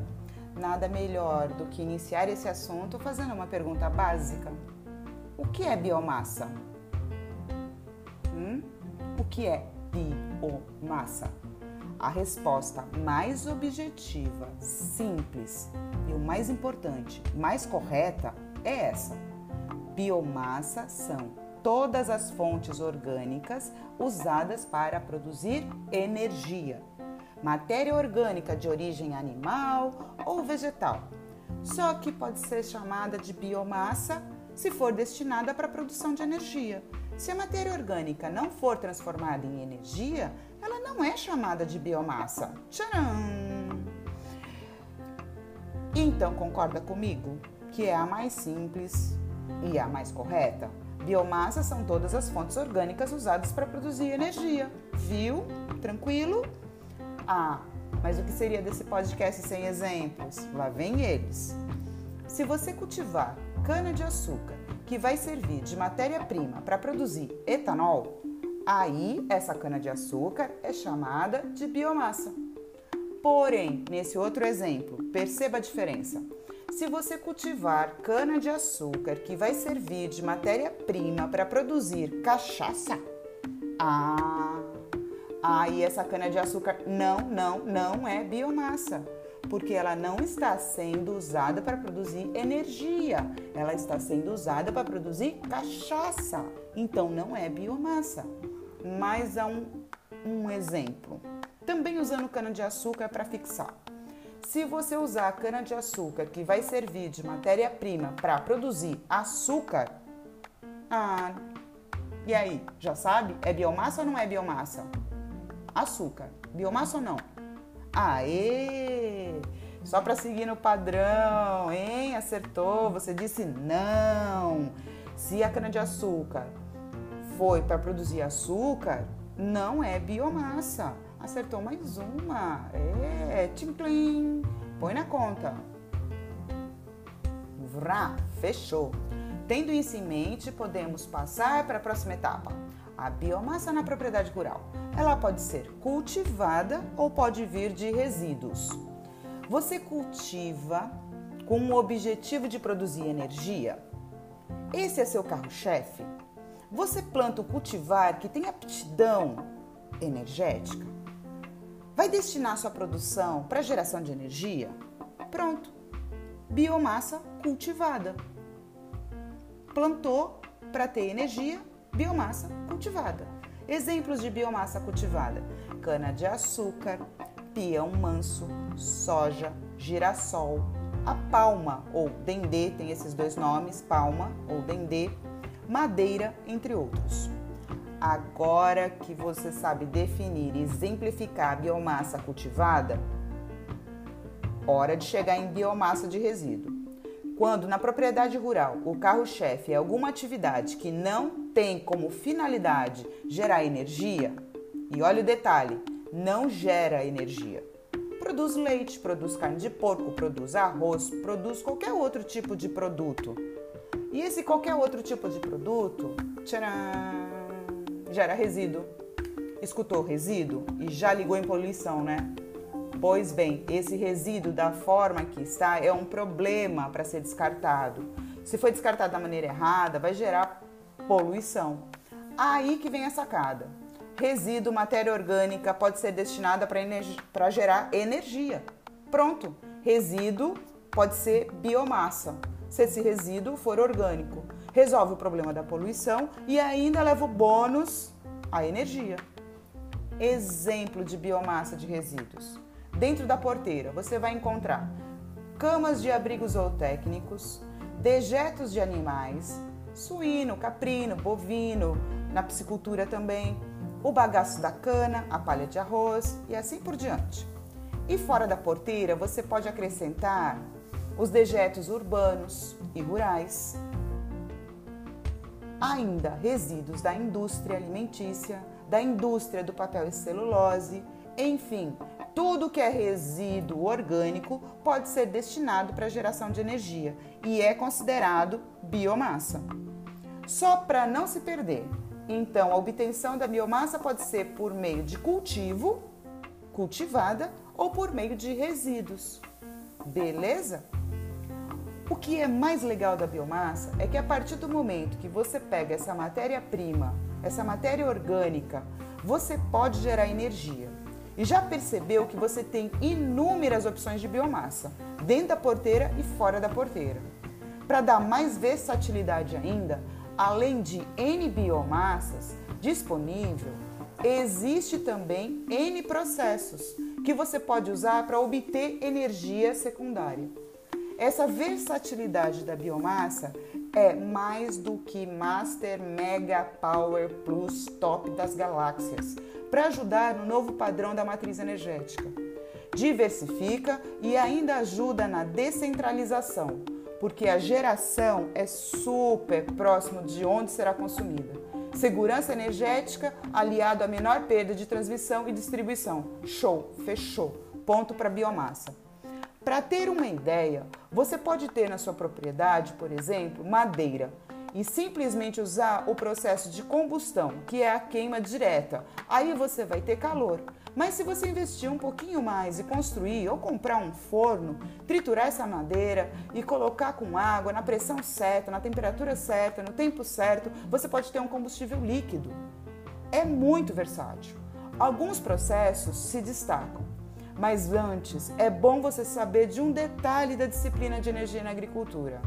Nada melhor do que iniciar esse assunto fazendo uma pergunta básica: O que é biomassa? Hum? O que é biomassa? A resposta mais objetiva, simples e o mais importante, mais correta é essa. Biomassa são todas as fontes orgânicas usadas para produzir energia. Matéria orgânica de origem animal ou vegetal. Só que pode ser chamada de biomassa se for destinada para a produção de energia. Se a matéria orgânica não for transformada em energia, ela não é chamada de biomassa. Tcharam! Então concorda comigo que é a mais simples e a mais correta? Biomassa são todas as fontes orgânicas usadas para produzir energia. Viu? Tranquilo? Ah, mas o que seria desse podcast sem exemplos? Lá vem eles. Se você cultivar cana-de-açúcar que vai servir de matéria-prima para produzir etanol, aí essa cana-de-açúcar é chamada de biomassa. Porém, nesse outro exemplo, perceba a diferença. Se você cultivar cana-de-açúcar que vai servir de matéria-prima para produzir cachaça, ah, aí essa cana-de-açúcar não, não, não é biomassa porque ela não está sendo usada para produzir energia, ela está sendo usada para produzir cachaça. Então não é biomassa. Mais há um, um exemplo. Também usando cana-de-açúcar para fixar. Se você usar a cana-de-açúcar que vai servir de matéria-prima para produzir açúcar, ah, e aí, já sabe? É biomassa ou não é biomassa? Açúcar. Biomassa ou não? Aê! Só para seguir no padrão, hein? Acertou. Você disse não. Se a cana-de-açúcar foi para produzir açúcar, não é biomassa. Acertou mais uma. É, tchim Põe na conta. Vrá, fechou. Tendo isso em mente, podemos passar para a próxima etapa. A biomassa na propriedade rural. Ela pode ser cultivada ou pode vir de resíduos. Você cultiva com o objetivo de produzir energia? Esse é seu carro-chefe? Você planta o cultivar que tem aptidão energética? Vai destinar sua produção para geração de energia? Pronto. Biomassa cultivada. Plantou para ter energia, biomassa cultivada. Exemplos de biomassa cultivada: cana-de-açúcar, peão manso, soja, girassol, a palma ou dendê, tem esses dois nomes, palma ou dendê, madeira, entre outros. Agora que você sabe definir e exemplificar a biomassa cultivada, hora de chegar em biomassa de resíduo. Quando na propriedade rural o carro-chefe é alguma atividade que não tem como finalidade gerar energia, e olha o detalhe, não gera energia. Produz leite, produz carne de porco, produz arroz, produz qualquer outro tipo de produto. E esse qualquer outro tipo de produto, tcharam, gera resíduo. Escutou resíduo e já ligou em poluição, né? Pois bem, esse resíduo da forma que está é um problema para ser descartado. Se foi descartado da maneira errada, vai gerar poluição. Aí que vem a sacada. Resíduo, matéria orgânica pode ser destinada para gerar energia. Pronto. Resíduo pode ser biomassa, se esse resíduo for orgânico. Resolve o problema da poluição e ainda leva o bônus a energia. Exemplo de biomassa de resíduos. Dentro da porteira, você vai encontrar camas de abrigos zootécnicos, dejetos de animais, suíno, caprino, bovino, na piscicultura também, o bagaço da cana, a palha de arroz e assim por diante. E fora da porteira, você pode acrescentar os dejetos urbanos e rurais. Ainda resíduos da indústria alimentícia, da indústria do papel e celulose, enfim, tudo que é resíduo orgânico pode ser destinado para geração de energia e é considerado biomassa. Só para não se perder, então a obtenção da biomassa pode ser por meio de cultivo, cultivada, ou por meio de resíduos. Beleza? O que é mais legal da biomassa é que a partir do momento que você pega essa matéria-prima, essa matéria orgânica, você pode gerar energia. E já percebeu que você tem inúmeras opções de biomassa, dentro da porteira e fora da porteira. Para dar mais versatilidade ainda, além de N biomassas disponível, existe também N processos que você pode usar para obter energia secundária. Essa versatilidade da biomassa é mais do que Master Mega Power Plus Top das galáxias para ajudar no novo padrão da matriz energética. Diversifica e ainda ajuda na descentralização, porque a geração é super próximo de onde será consumida. Segurança energética aliado a menor perda de transmissão e distribuição. Show, fechou. Ponto para biomassa. Para ter uma ideia, você pode ter na sua propriedade, por exemplo, madeira e simplesmente usar o processo de combustão, que é a queima direta. Aí você vai ter calor. Mas se você investir um pouquinho mais e construir ou comprar um forno, triturar essa madeira e colocar com água na pressão certa, na temperatura certa, no tempo certo, você pode ter um combustível líquido. É muito versátil. Alguns processos se destacam, mas antes é bom você saber de um detalhe da disciplina de energia na agricultura.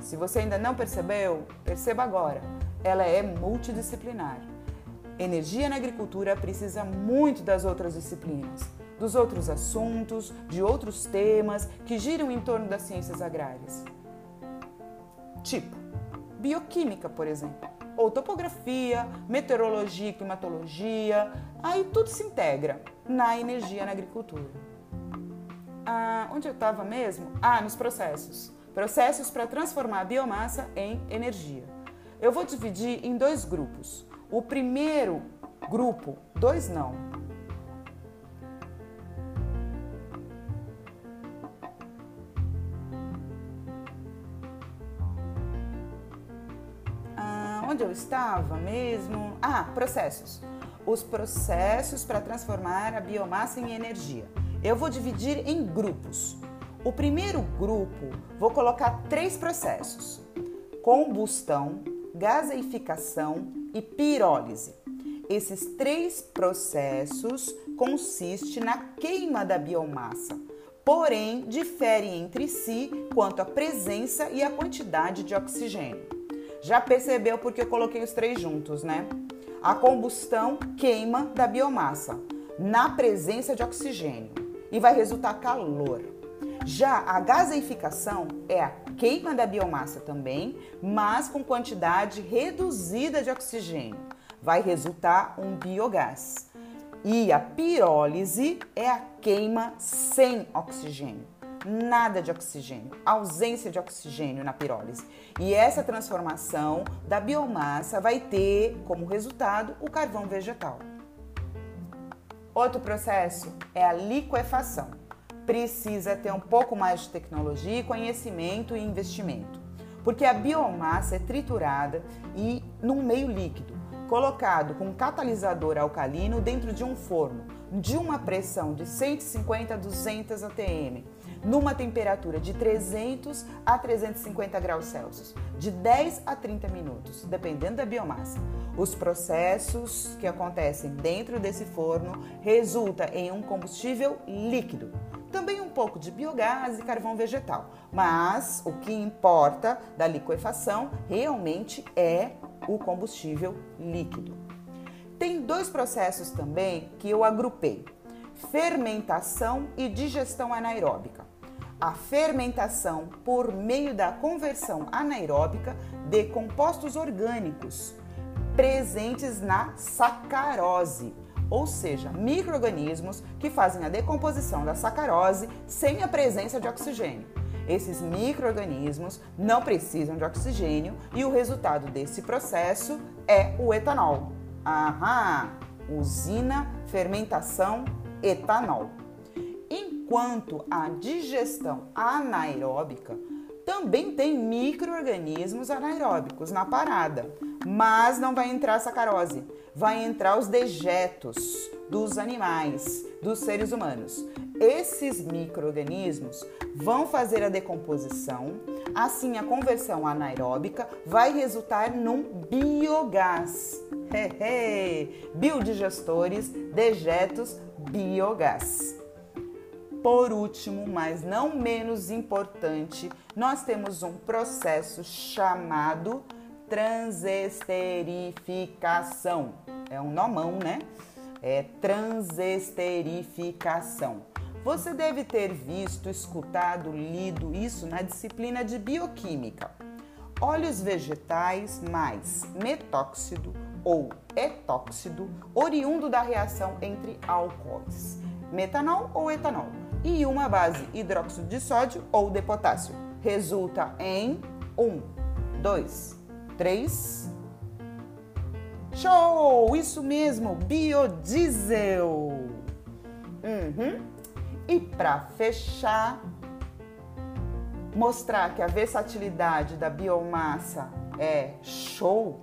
Se você ainda não percebeu, perceba agora. Ela é multidisciplinar. Energia na agricultura precisa muito das outras disciplinas, dos outros assuntos, de outros temas que giram em torno das ciências agrárias. Tipo, bioquímica, por exemplo, ou topografia, meteorologia e climatologia, aí tudo se integra na energia na agricultura. Ah, onde eu estava mesmo? Ah, nos processos processos para transformar a biomassa em energia. Eu vou dividir em dois grupos. O primeiro grupo, dois não. Ah, onde eu estava mesmo? Ah, processos. Os processos para transformar a biomassa em energia. Eu vou dividir em grupos. O primeiro grupo, vou colocar três processos: combustão, gaseificação e pirólise. Esses três processos consistem na queima da biomassa, porém diferem entre si quanto à presença e à quantidade de oxigênio. Já percebeu porque eu coloquei os três juntos, né? A combustão queima da biomassa na presença de oxigênio e vai resultar calor. Já a gaseificação é a queima da biomassa também, mas com quantidade reduzida de oxigênio. Vai resultar um biogás. E a pirólise é a queima sem oxigênio. Nada de oxigênio, ausência de oxigênio na pirólise. E essa transformação da biomassa vai ter como resultado o carvão vegetal. Outro processo é a liquefação. Precisa ter um pouco mais de tecnologia, conhecimento e investimento, porque a biomassa é triturada e num meio líquido colocado com um catalisador alcalino dentro de um forno de uma pressão de 150 a 200 atm, numa temperatura de 300 a 350 graus Celsius, de 10 a 30 minutos, dependendo da biomassa. Os processos que acontecem dentro desse forno resulta em um combustível líquido. Também um pouco de biogás e carvão vegetal, mas o que importa da liquefação realmente é o combustível líquido. Tem dois processos também que eu agrupei: fermentação e digestão anaeróbica. A fermentação por meio da conversão anaeróbica de compostos orgânicos presentes na sacarose, ou seja, microorganismos que fazem a decomposição da sacarose sem a presença de oxigênio. Esses micro-organismos não precisam de oxigênio e o resultado desse processo é o etanol. Aham! Usina, fermentação, etanol. Enquanto a digestão anaeróbica também tem micro-organismos anaeróbicos na parada, mas não vai entrar sacarose, vai entrar os dejetos dos animais, dos seres humanos. Esses micro-organismos vão fazer a decomposição, assim a conversão anaeróbica vai resultar num biogás. Biodigestores, dejetos, biogás. Por último, mas não menos importante, nós temos um processo chamado transesterificação. É um nomão, né? É transesterificação. Você deve ter visto, escutado, lido isso na disciplina de bioquímica. Óleos vegetais mais metóxido ou etóxido, oriundo da reação entre álcoois, metanol ou etanol, e uma base hidróxido de sódio ou de potássio. Resulta em 1, 2, 3. Show! Isso mesmo, biodiesel. Uhum. E para fechar, mostrar que a versatilidade da biomassa é show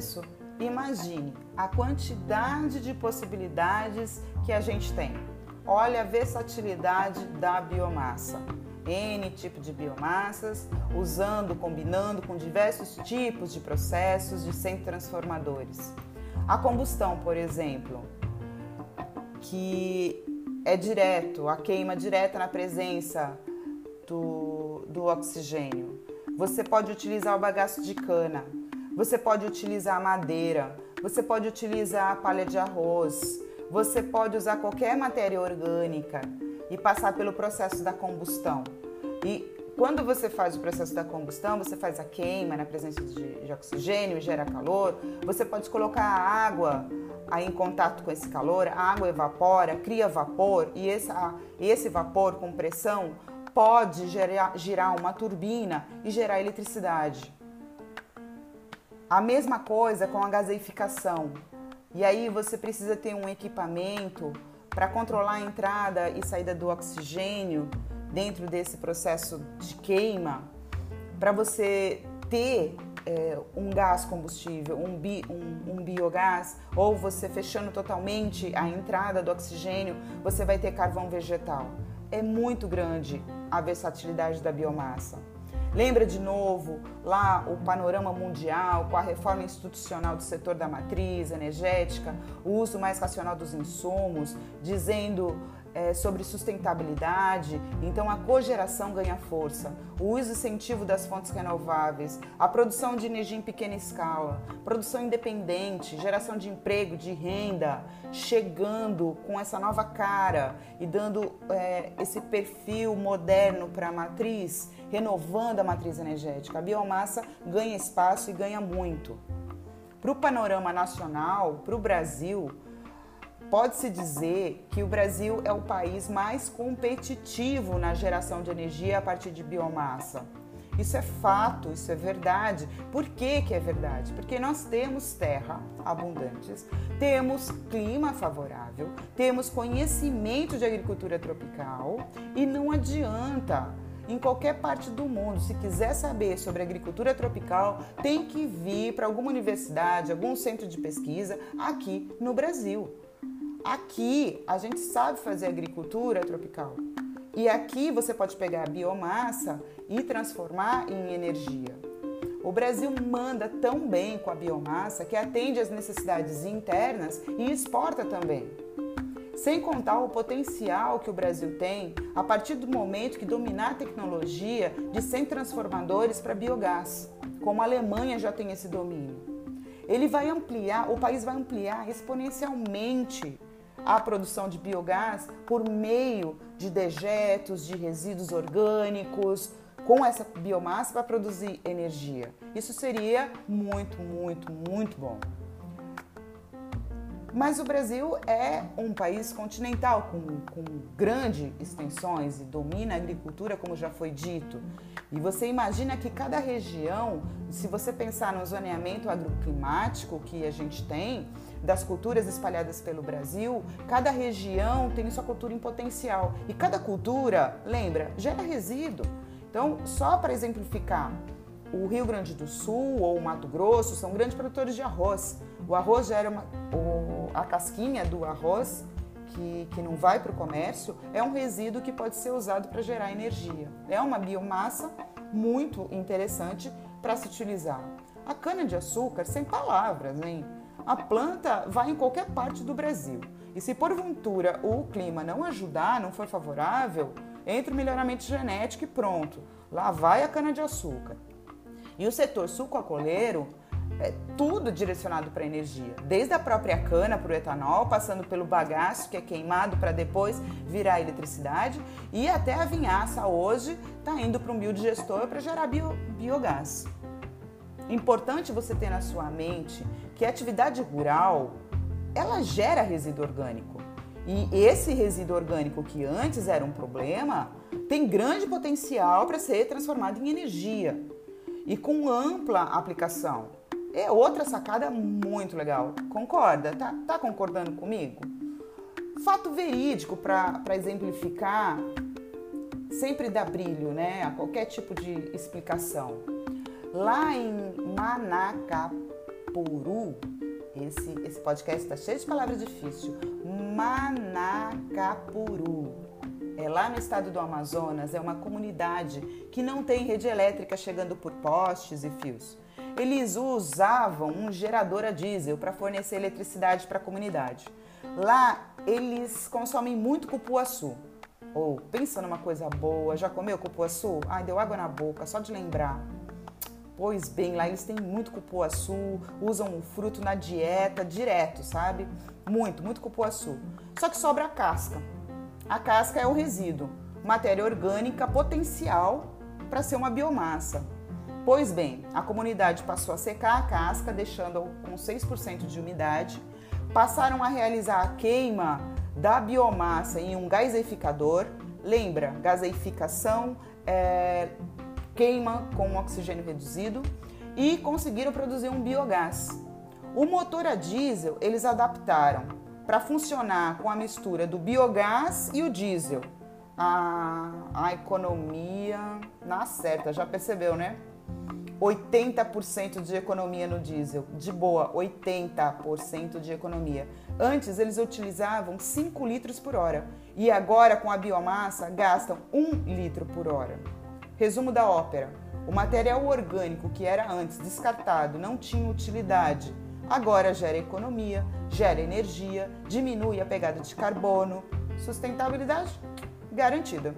isso, imagine a quantidade de possibilidades que a gente tem. Olha a versatilidade da biomassa. N tipo de biomassas, usando, combinando com diversos tipos de processos de centros transformadores. A combustão, por exemplo, que é direto, a queima direta na presença do, do oxigênio. Você pode utilizar o bagaço de cana, você pode utilizar madeira, você pode utilizar palha de arroz, você pode usar qualquer matéria orgânica e passar pelo processo da combustão. E quando você faz o processo da combustão, você faz a queima na presença de, oxigênio e gera calor. Você pode colocar a água aí em contato com esse calor, a água evapora, cria vapor e esse, esse vapor com pressão pode gerar, girar uma turbina e gerar eletricidade. A mesma coisa com a gaseificação. E aí você precisa ter um equipamento para controlar a entrada e saída do oxigênio dentro desse processo de queima, para você ter é, um gás combustível, um, bi, um, um biogás, ou você fechando totalmente a entrada do oxigênio, você vai ter carvão vegetal. É muito grande a versatilidade da biomassa. Lembra de novo lá o panorama mundial com a reforma institucional do setor da matriz energética, o uso mais racional dos insumos, dizendo é, sobre sustentabilidade, então a cogeração ganha força, o uso incentivo das fontes renováveis, a produção de energia em pequena escala, produção independente, geração de emprego, de renda, chegando com essa nova cara e dando é, esse perfil moderno para a matriz, renovando a matriz energética. A biomassa ganha espaço e ganha muito. Para o panorama nacional, para o Brasil, Pode-se dizer que o Brasil é o país mais competitivo na geração de energia a partir de biomassa. Isso é fato, isso é verdade. Por que, que é verdade? Porque nós temos terra abundantes, temos clima favorável, temos conhecimento de agricultura tropical e não adianta. Em qualquer parte do mundo, se quiser saber sobre agricultura tropical, tem que vir para alguma universidade, algum centro de pesquisa aqui no Brasil. Aqui a gente sabe fazer agricultura tropical. E aqui você pode pegar a biomassa e transformar em energia. O Brasil manda tão bem com a biomassa que atende às necessidades internas e exporta também. Sem contar o potencial que o Brasil tem a partir do momento que dominar a tecnologia de 100 transformadores para biogás, como a Alemanha já tem esse domínio. Ele vai ampliar, o país vai ampliar exponencialmente a produção de biogás por meio de dejetos, de resíduos orgânicos, com essa biomassa para produzir energia. Isso seria muito, muito, muito bom. Mas o Brasil é um país continental com, com grandes extensões e domina a agricultura, como já foi dito. E você imagina que cada região, se você pensar no zoneamento agroclimático que a gente tem, das culturas espalhadas pelo Brasil, cada região tem sua cultura em potencial. E cada cultura, lembra, gera resíduo. Então, só para exemplificar, o Rio Grande do Sul ou o Mato Grosso são grandes produtores de arroz. O arroz gera uma, o, a casquinha do arroz que, que não vai para o comércio é um resíduo que pode ser usado para gerar energia. É uma biomassa muito interessante para se utilizar. A cana de açúcar, sem palavras, hein? A planta vai em qualquer parte do Brasil. E se porventura o clima não ajudar, não for favorável, entra o melhoramento genético e pronto. Lá vai a cana-de-açúcar. E o setor suco-acoleiro é tudo direcionado para energia, desde a própria cana para o etanol, passando pelo bagaço que é queimado para depois virar eletricidade, e até a vinhaça hoje está indo para um biodigestor para gerar bio, biogás. Importante você ter na sua mente que a atividade rural ela gera resíduo orgânico. E esse resíduo orgânico que antes era um problema tem grande potencial para ser transformado em energia e com ampla aplicação. É outra sacada muito legal. Concorda? Tá, tá concordando comigo? Fato verídico para exemplificar sempre dá brilho né, a qualquer tipo de explicação. Lá em Manacapuru, esse, esse podcast está cheio de palavras difíceis. Manacapuru. É lá no estado do Amazonas, é uma comunidade que não tem rede elétrica chegando por postes e fios. Eles usavam um gerador a diesel para fornecer eletricidade para a comunidade. Lá eles consomem muito cupuaçu. Ou oh, pensa numa coisa boa, já comeu cupuaçu? Ai, deu água na boca só de lembrar. Pois bem, lá eles têm muito cupuaçu, usam o fruto na dieta direto, sabe? Muito, muito cupuaçu. Só que sobra a casca. A casca é o resíduo, matéria orgânica potencial para ser uma biomassa. Pois bem, a comunidade passou a secar a casca, deixando com 6% de umidade, passaram a realizar a queima da biomassa em um gaseificador. Lembra, gaseificação é queima com oxigênio reduzido e conseguiram produzir um biogás. O motor a diesel eles adaptaram para funcionar com a mistura do biogás e o diesel. A, a economia na certa, já percebeu, né? 80% de economia no diesel. De boa, 80% de economia. Antes eles utilizavam 5 litros por hora e agora com a biomassa gastam 1 litro por hora. Resumo da ópera: O material orgânico que era antes descartado não tinha utilidade, agora gera economia, gera energia, diminui a pegada de carbono. Sustentabilidade garantida.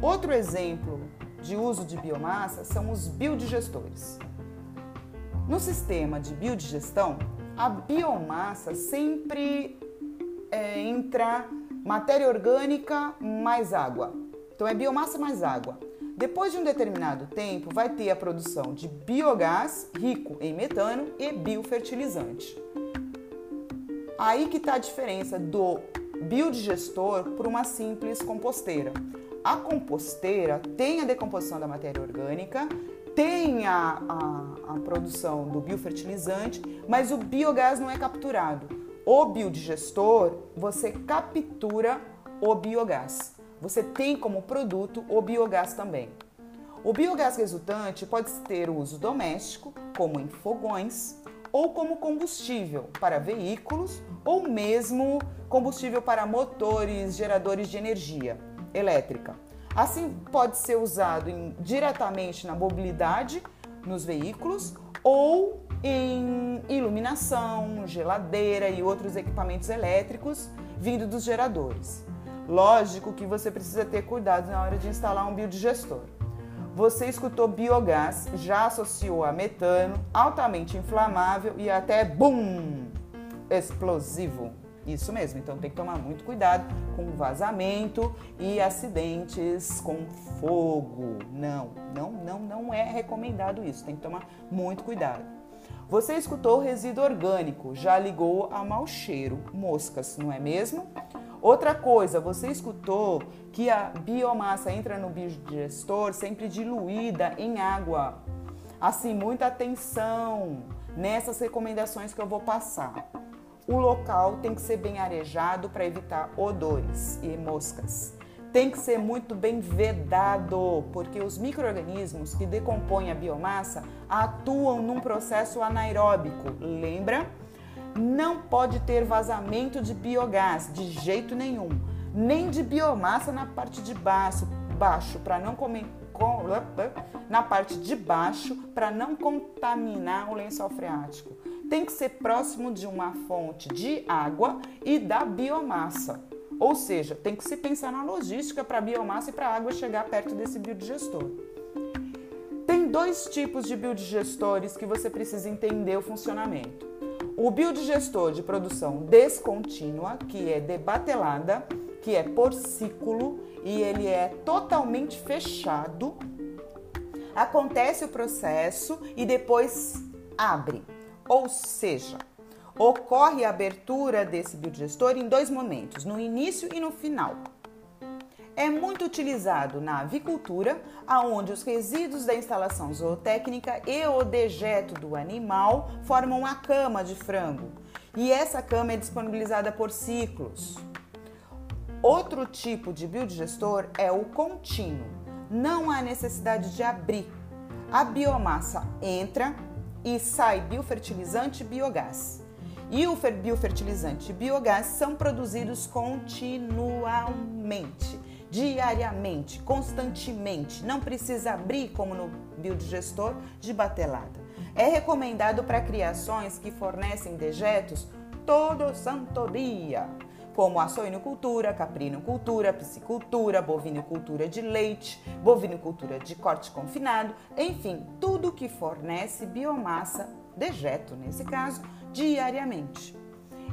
Outro exemplo de uso de biomassa são os biodigestores. No sistema de biodigestão, a biomassa sempre é, entra matéria orgânica mais água. Então é biomassa mais água. Depois de um determinado tempo, vai ter a produção de biogás rico em metano e biofertilizante. Aí que está a diferença do biodigestor para uma simples composteira. A composteira tem a decomposição da matéria orgânica, tem a, a, a produção do biofertilizante, mas o biogás não é capturado. O biodigestor, você captura o biogás. Você tem como produto o biogás também. O biogás resultante pode ter uso doméstico, como em fogões, ou como combustível para veículos, ou mesmo combustível para motores geradores de energia elétrica. Assim, pode ser usado em, diretamente na mobilidade nos veículos ou em iluminação, geladeira e outros equipamentos elétricos vindo dos geradores. Lógico que você precisa ter cuidado na hora de instalar um biodigestor. Você escutou biogás, já associou a metano, altamente inflamável e até BUM! explosivo. Isso mesmo, então tem que tomar muito cuidado com vazamento e acidentes com fogo. Não, não, não, não é recomendado isso. Tem que tomar muito cuidado. Você escutou resíduo orgânico, já ligou a mau cheiro, moscas, não é mesmo? Outra coisa, você escutou que a biomassa entra no biodigestor sempre diluída em água. Assim, muita atenção nessas recomendações que eu vou passar. O local tem que ser bem arejado para evitar odores e moscas. Tem que ser muito bem vedado, porque os micro-organismos que decompõem a biomassa atuam num processo anaeróbico, lembra? Não pode ter vazamento de biogás de jeito nenhum, nem de biomassa na parte de baixo, baixo para não comer na parte de baixo para não contaminar o lençol freático tem que ser próximo de uma fonte de água e da biomassa. Ou seja, tem que se pensar na logística para a biomassa e para a água chegar perto desse biodigestor. Tem dois tipos de biodigestores que você precisa entender o funcionamento. O biodigestor de produção descontínua, que é debatelada, que é por ciclo e ele é totalmente fechado. Acontece o processo e depois abre. Ou seja, ocorre a abertura desse biodigestor em dois momentos, no início e no final. É muito utilizado na avicultura, aonde os resíduos da instalação zootécnica e o dejeto do animal formam a cama de frango. E essa cama é disponibilizada por ciclos. Outro tipo de biodigestor é o contínuo. Não há necessidade de abrir. A biomassa entra, e sai biofertilizante e biogás. E o biofertilizante e biogás são produzidos continuamente, diariamente, constantemente. Não precisa abrir como no biodigestor de batelada. É recomendado para criações que fornecem dejetos todo santo dia, como a suinocultura, caprinocultura, piscicultura, bovinocultura de leite, bovinocultura de corte confinado, enfim, tudo que fornece biomassa, dejeto nesse caso, diariamente.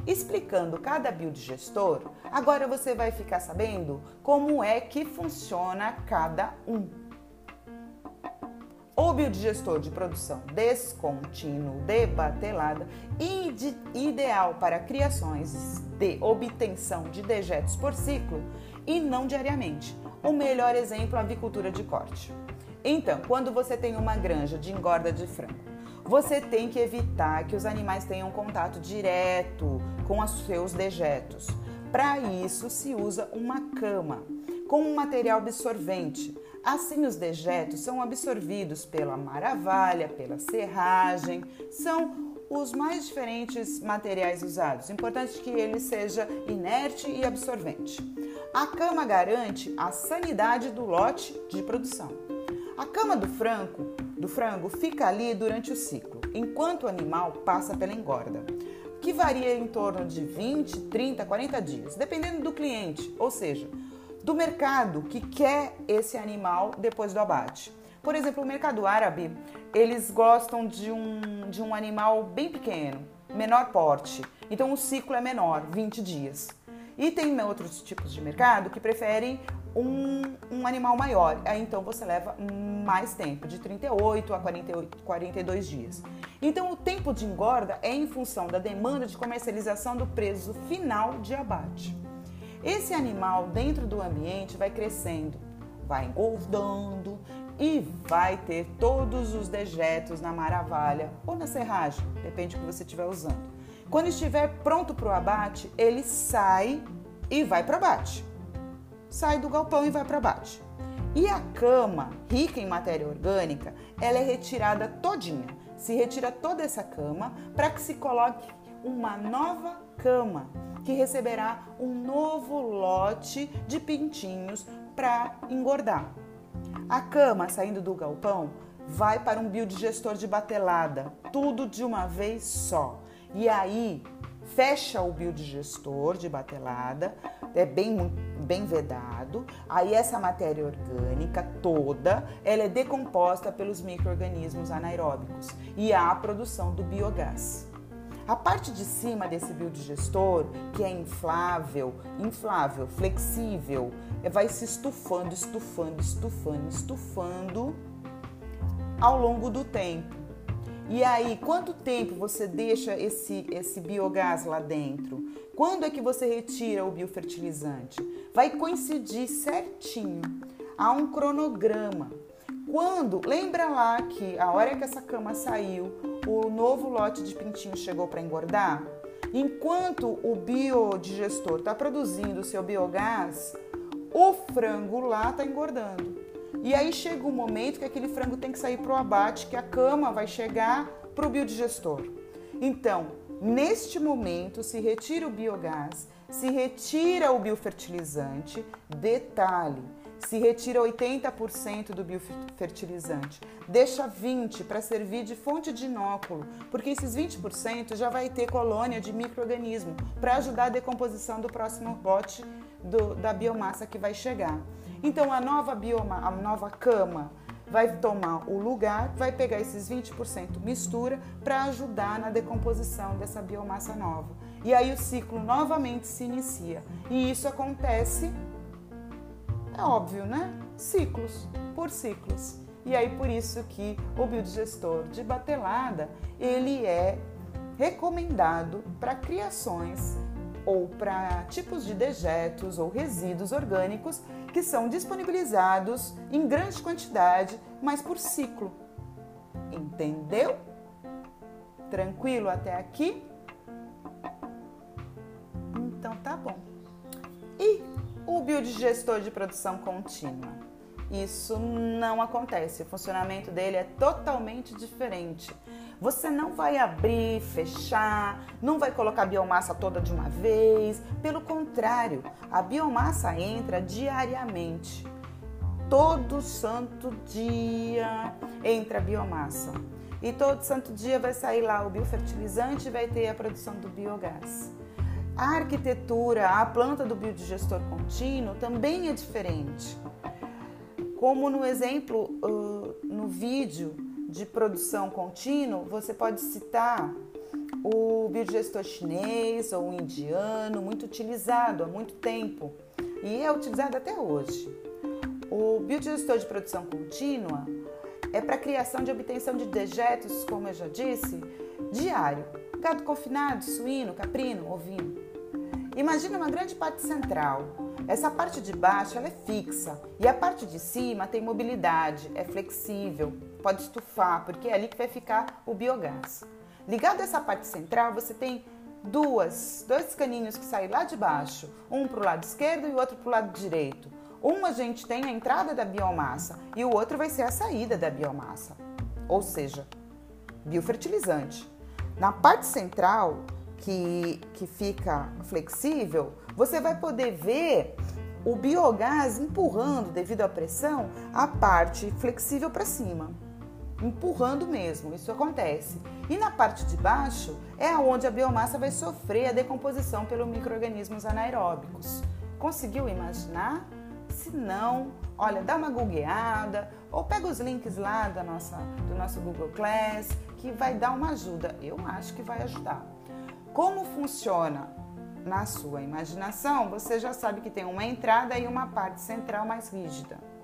Explicando cada biodigestor, agora você vai ficar sabendo como é que funciona cada um. O biodigestor de produção descontínuo debatelada, ideal para criações de obtenção de dejetos por ciclo e não diariamente. O melhor exemplo a avicultura de corte. Então, quando você tem uma granja de engorda de frango, você tem que evitar que os animais tenham contato direto com os seus dejetos. Para isso, se usa uma cama com um material absorvente Assim, os dejetos são absorvidos pela maravalha, pela serragem, são os mais diferentes materiais usados. Importante que ele seja inerte e absorvente. A cama garante a sanidade do lote de produção. A cama do frango, do frango fica ali durante o ciclo, enquanto o animal passa pela engorda, que varia em torno de 20, 30, 40 dias, dependendo do cliente, ou seja, do mercado que quer esse animal depois do abate. Por exemplo, o mercado árabe, eles gostam de um, de um animal bem pequeno, menor porte. Então o ciclo é menor, 20 dias. E tem outros tipos de mercado que preferem um, um animal maior. Aí então você leva mais tempo, de 38 a 48, 42 dias. Então o tempo de engorda é em função da demanda de comercialização do preço final de abate. Esse animal dentro do ambiente vai crescendo, vai engordando e vai ter todos os dejetos na maravalha ou na serragem, depende do que você estiver usando. Quando estiver pronto para o abate, ele sai e vai para abate. Sai do galpão e vai para abate. E a cama, rica em matéria orgânica, ela é retirada todinha. Se retira toda essa cama para que se coloque uma nova cama que receberá um novo lote de pintinhos para engordar. A cama saindo do galpão vai para um biodigestor de batelada, tudo de uma vez só. E aí fecha o biodigestor de batelada, é bem, bem vedado. Aí essa matéria orgânica toda, ela é decomposta pelos micro-organismos anaeróbicos e há a produção do biogás. A parte de cima desse biodigestor, que é inflável, inflável, flexível, é, vai se estufando, estufando, estufando, estufando ao longo do tempo. E aí, quanto tempo você deixa esse, esse biogás lá dentro? Quando é que você retira o biofertilizante? Vai coincidir certinho. Há um cronograma. Quando, lembra lá que a hora que essa cama saiu, o novo lote de pintinho chegou para engordar? Enquanto o biodigestor está produzindo o seu biogás, o frango lá está engordando. E aí chega o um momento que aquele frango tem que sair para o abate, que a cama vai chegar para o biodigestor. Então, neste momento, se retira o biogás, se retira o biofertilizante. Detalhe: se retira 80% do biofertilizante, deixa 20% para servir de fonte de inóculo, porque esses 20% já vai ter colônia de microorganismo para ajudar a decomposição do próximo lote do, da biomassa que vai chegar. Então a nova bioma, a nova cama vai tomar o lugar, vai pegar esses 20% mistura para ajudar na decomposição dessa biomassa nova. E aí o ciclo novamente se inicia. E isso acontece é óbvio, né? Ciclos por ciclos. E aí por isso que o biodigestor de batelada, ele é recomendado para criações ou para tipos de dejetos ou resíduos orgânicos que são disponibilizados em grande quantidade, mas por ciclo. Entendeu? Tranquilo até aqui? Então tá bom. E o biodigestor de produção contínua? Isso não acontece. O funcionamento dele é totalmente diferente. Você não vai abrir, fechar, não vai colocar a biomassa toda de uma vez. Pelo contrário, a biomassa entra diariamente. Todo santo dia entra a biomassa. E todo santo dia vai sair lá o biofertilizante e vai ter a produção do biogás. A arquitetura, a planta do biodigestor contínuo também é diferente. Como no exemplo, uh, no vídeo de produção contínua, você pode citar o biodigestor chinês ou indiano, muito utilizado há muito tempo e é utilizado até hoje. O biodigestor de produção contínua é para criação de obtenção de dejetos, como eu já disse, diário. Gado confinado, suíno, caprino, ovino. Imagina uma grande parte central. Essa parte de baixo ela é fixa e a parte de cima tem mobilidade, é flexível, pode estufar, porque é ali que vai ficar o biogás. Ligado a essa parte central, você tem duas, dois caninhos que saem lá de baixo, um para o lado esquerdo e o outro para o lado direito. Um a gente tem a entrada da biomassa e o outro vai ser a saída da biomassa, ou seja, biofertilizante. Na parte central, que, que fica flexível, você vai poder ver o biogás empurrando, devido à pressão, a parte flexível para cima. Empurrando mesmo, isso acontece. E na parte de baixo é onde a biomassa vai sofrer a decomposição pelos micro-organismos anaeróbicos. Conseguiu imaginar? Se não, olha, dá uma googleada ou pega os links lá da nossa, do nosso Google Class que vai dar uma ajuda. Eu acho que vai ajudar. Como funciona na sua imaginação, você já sabe que tem uma entrada e uma parte central mais rígida.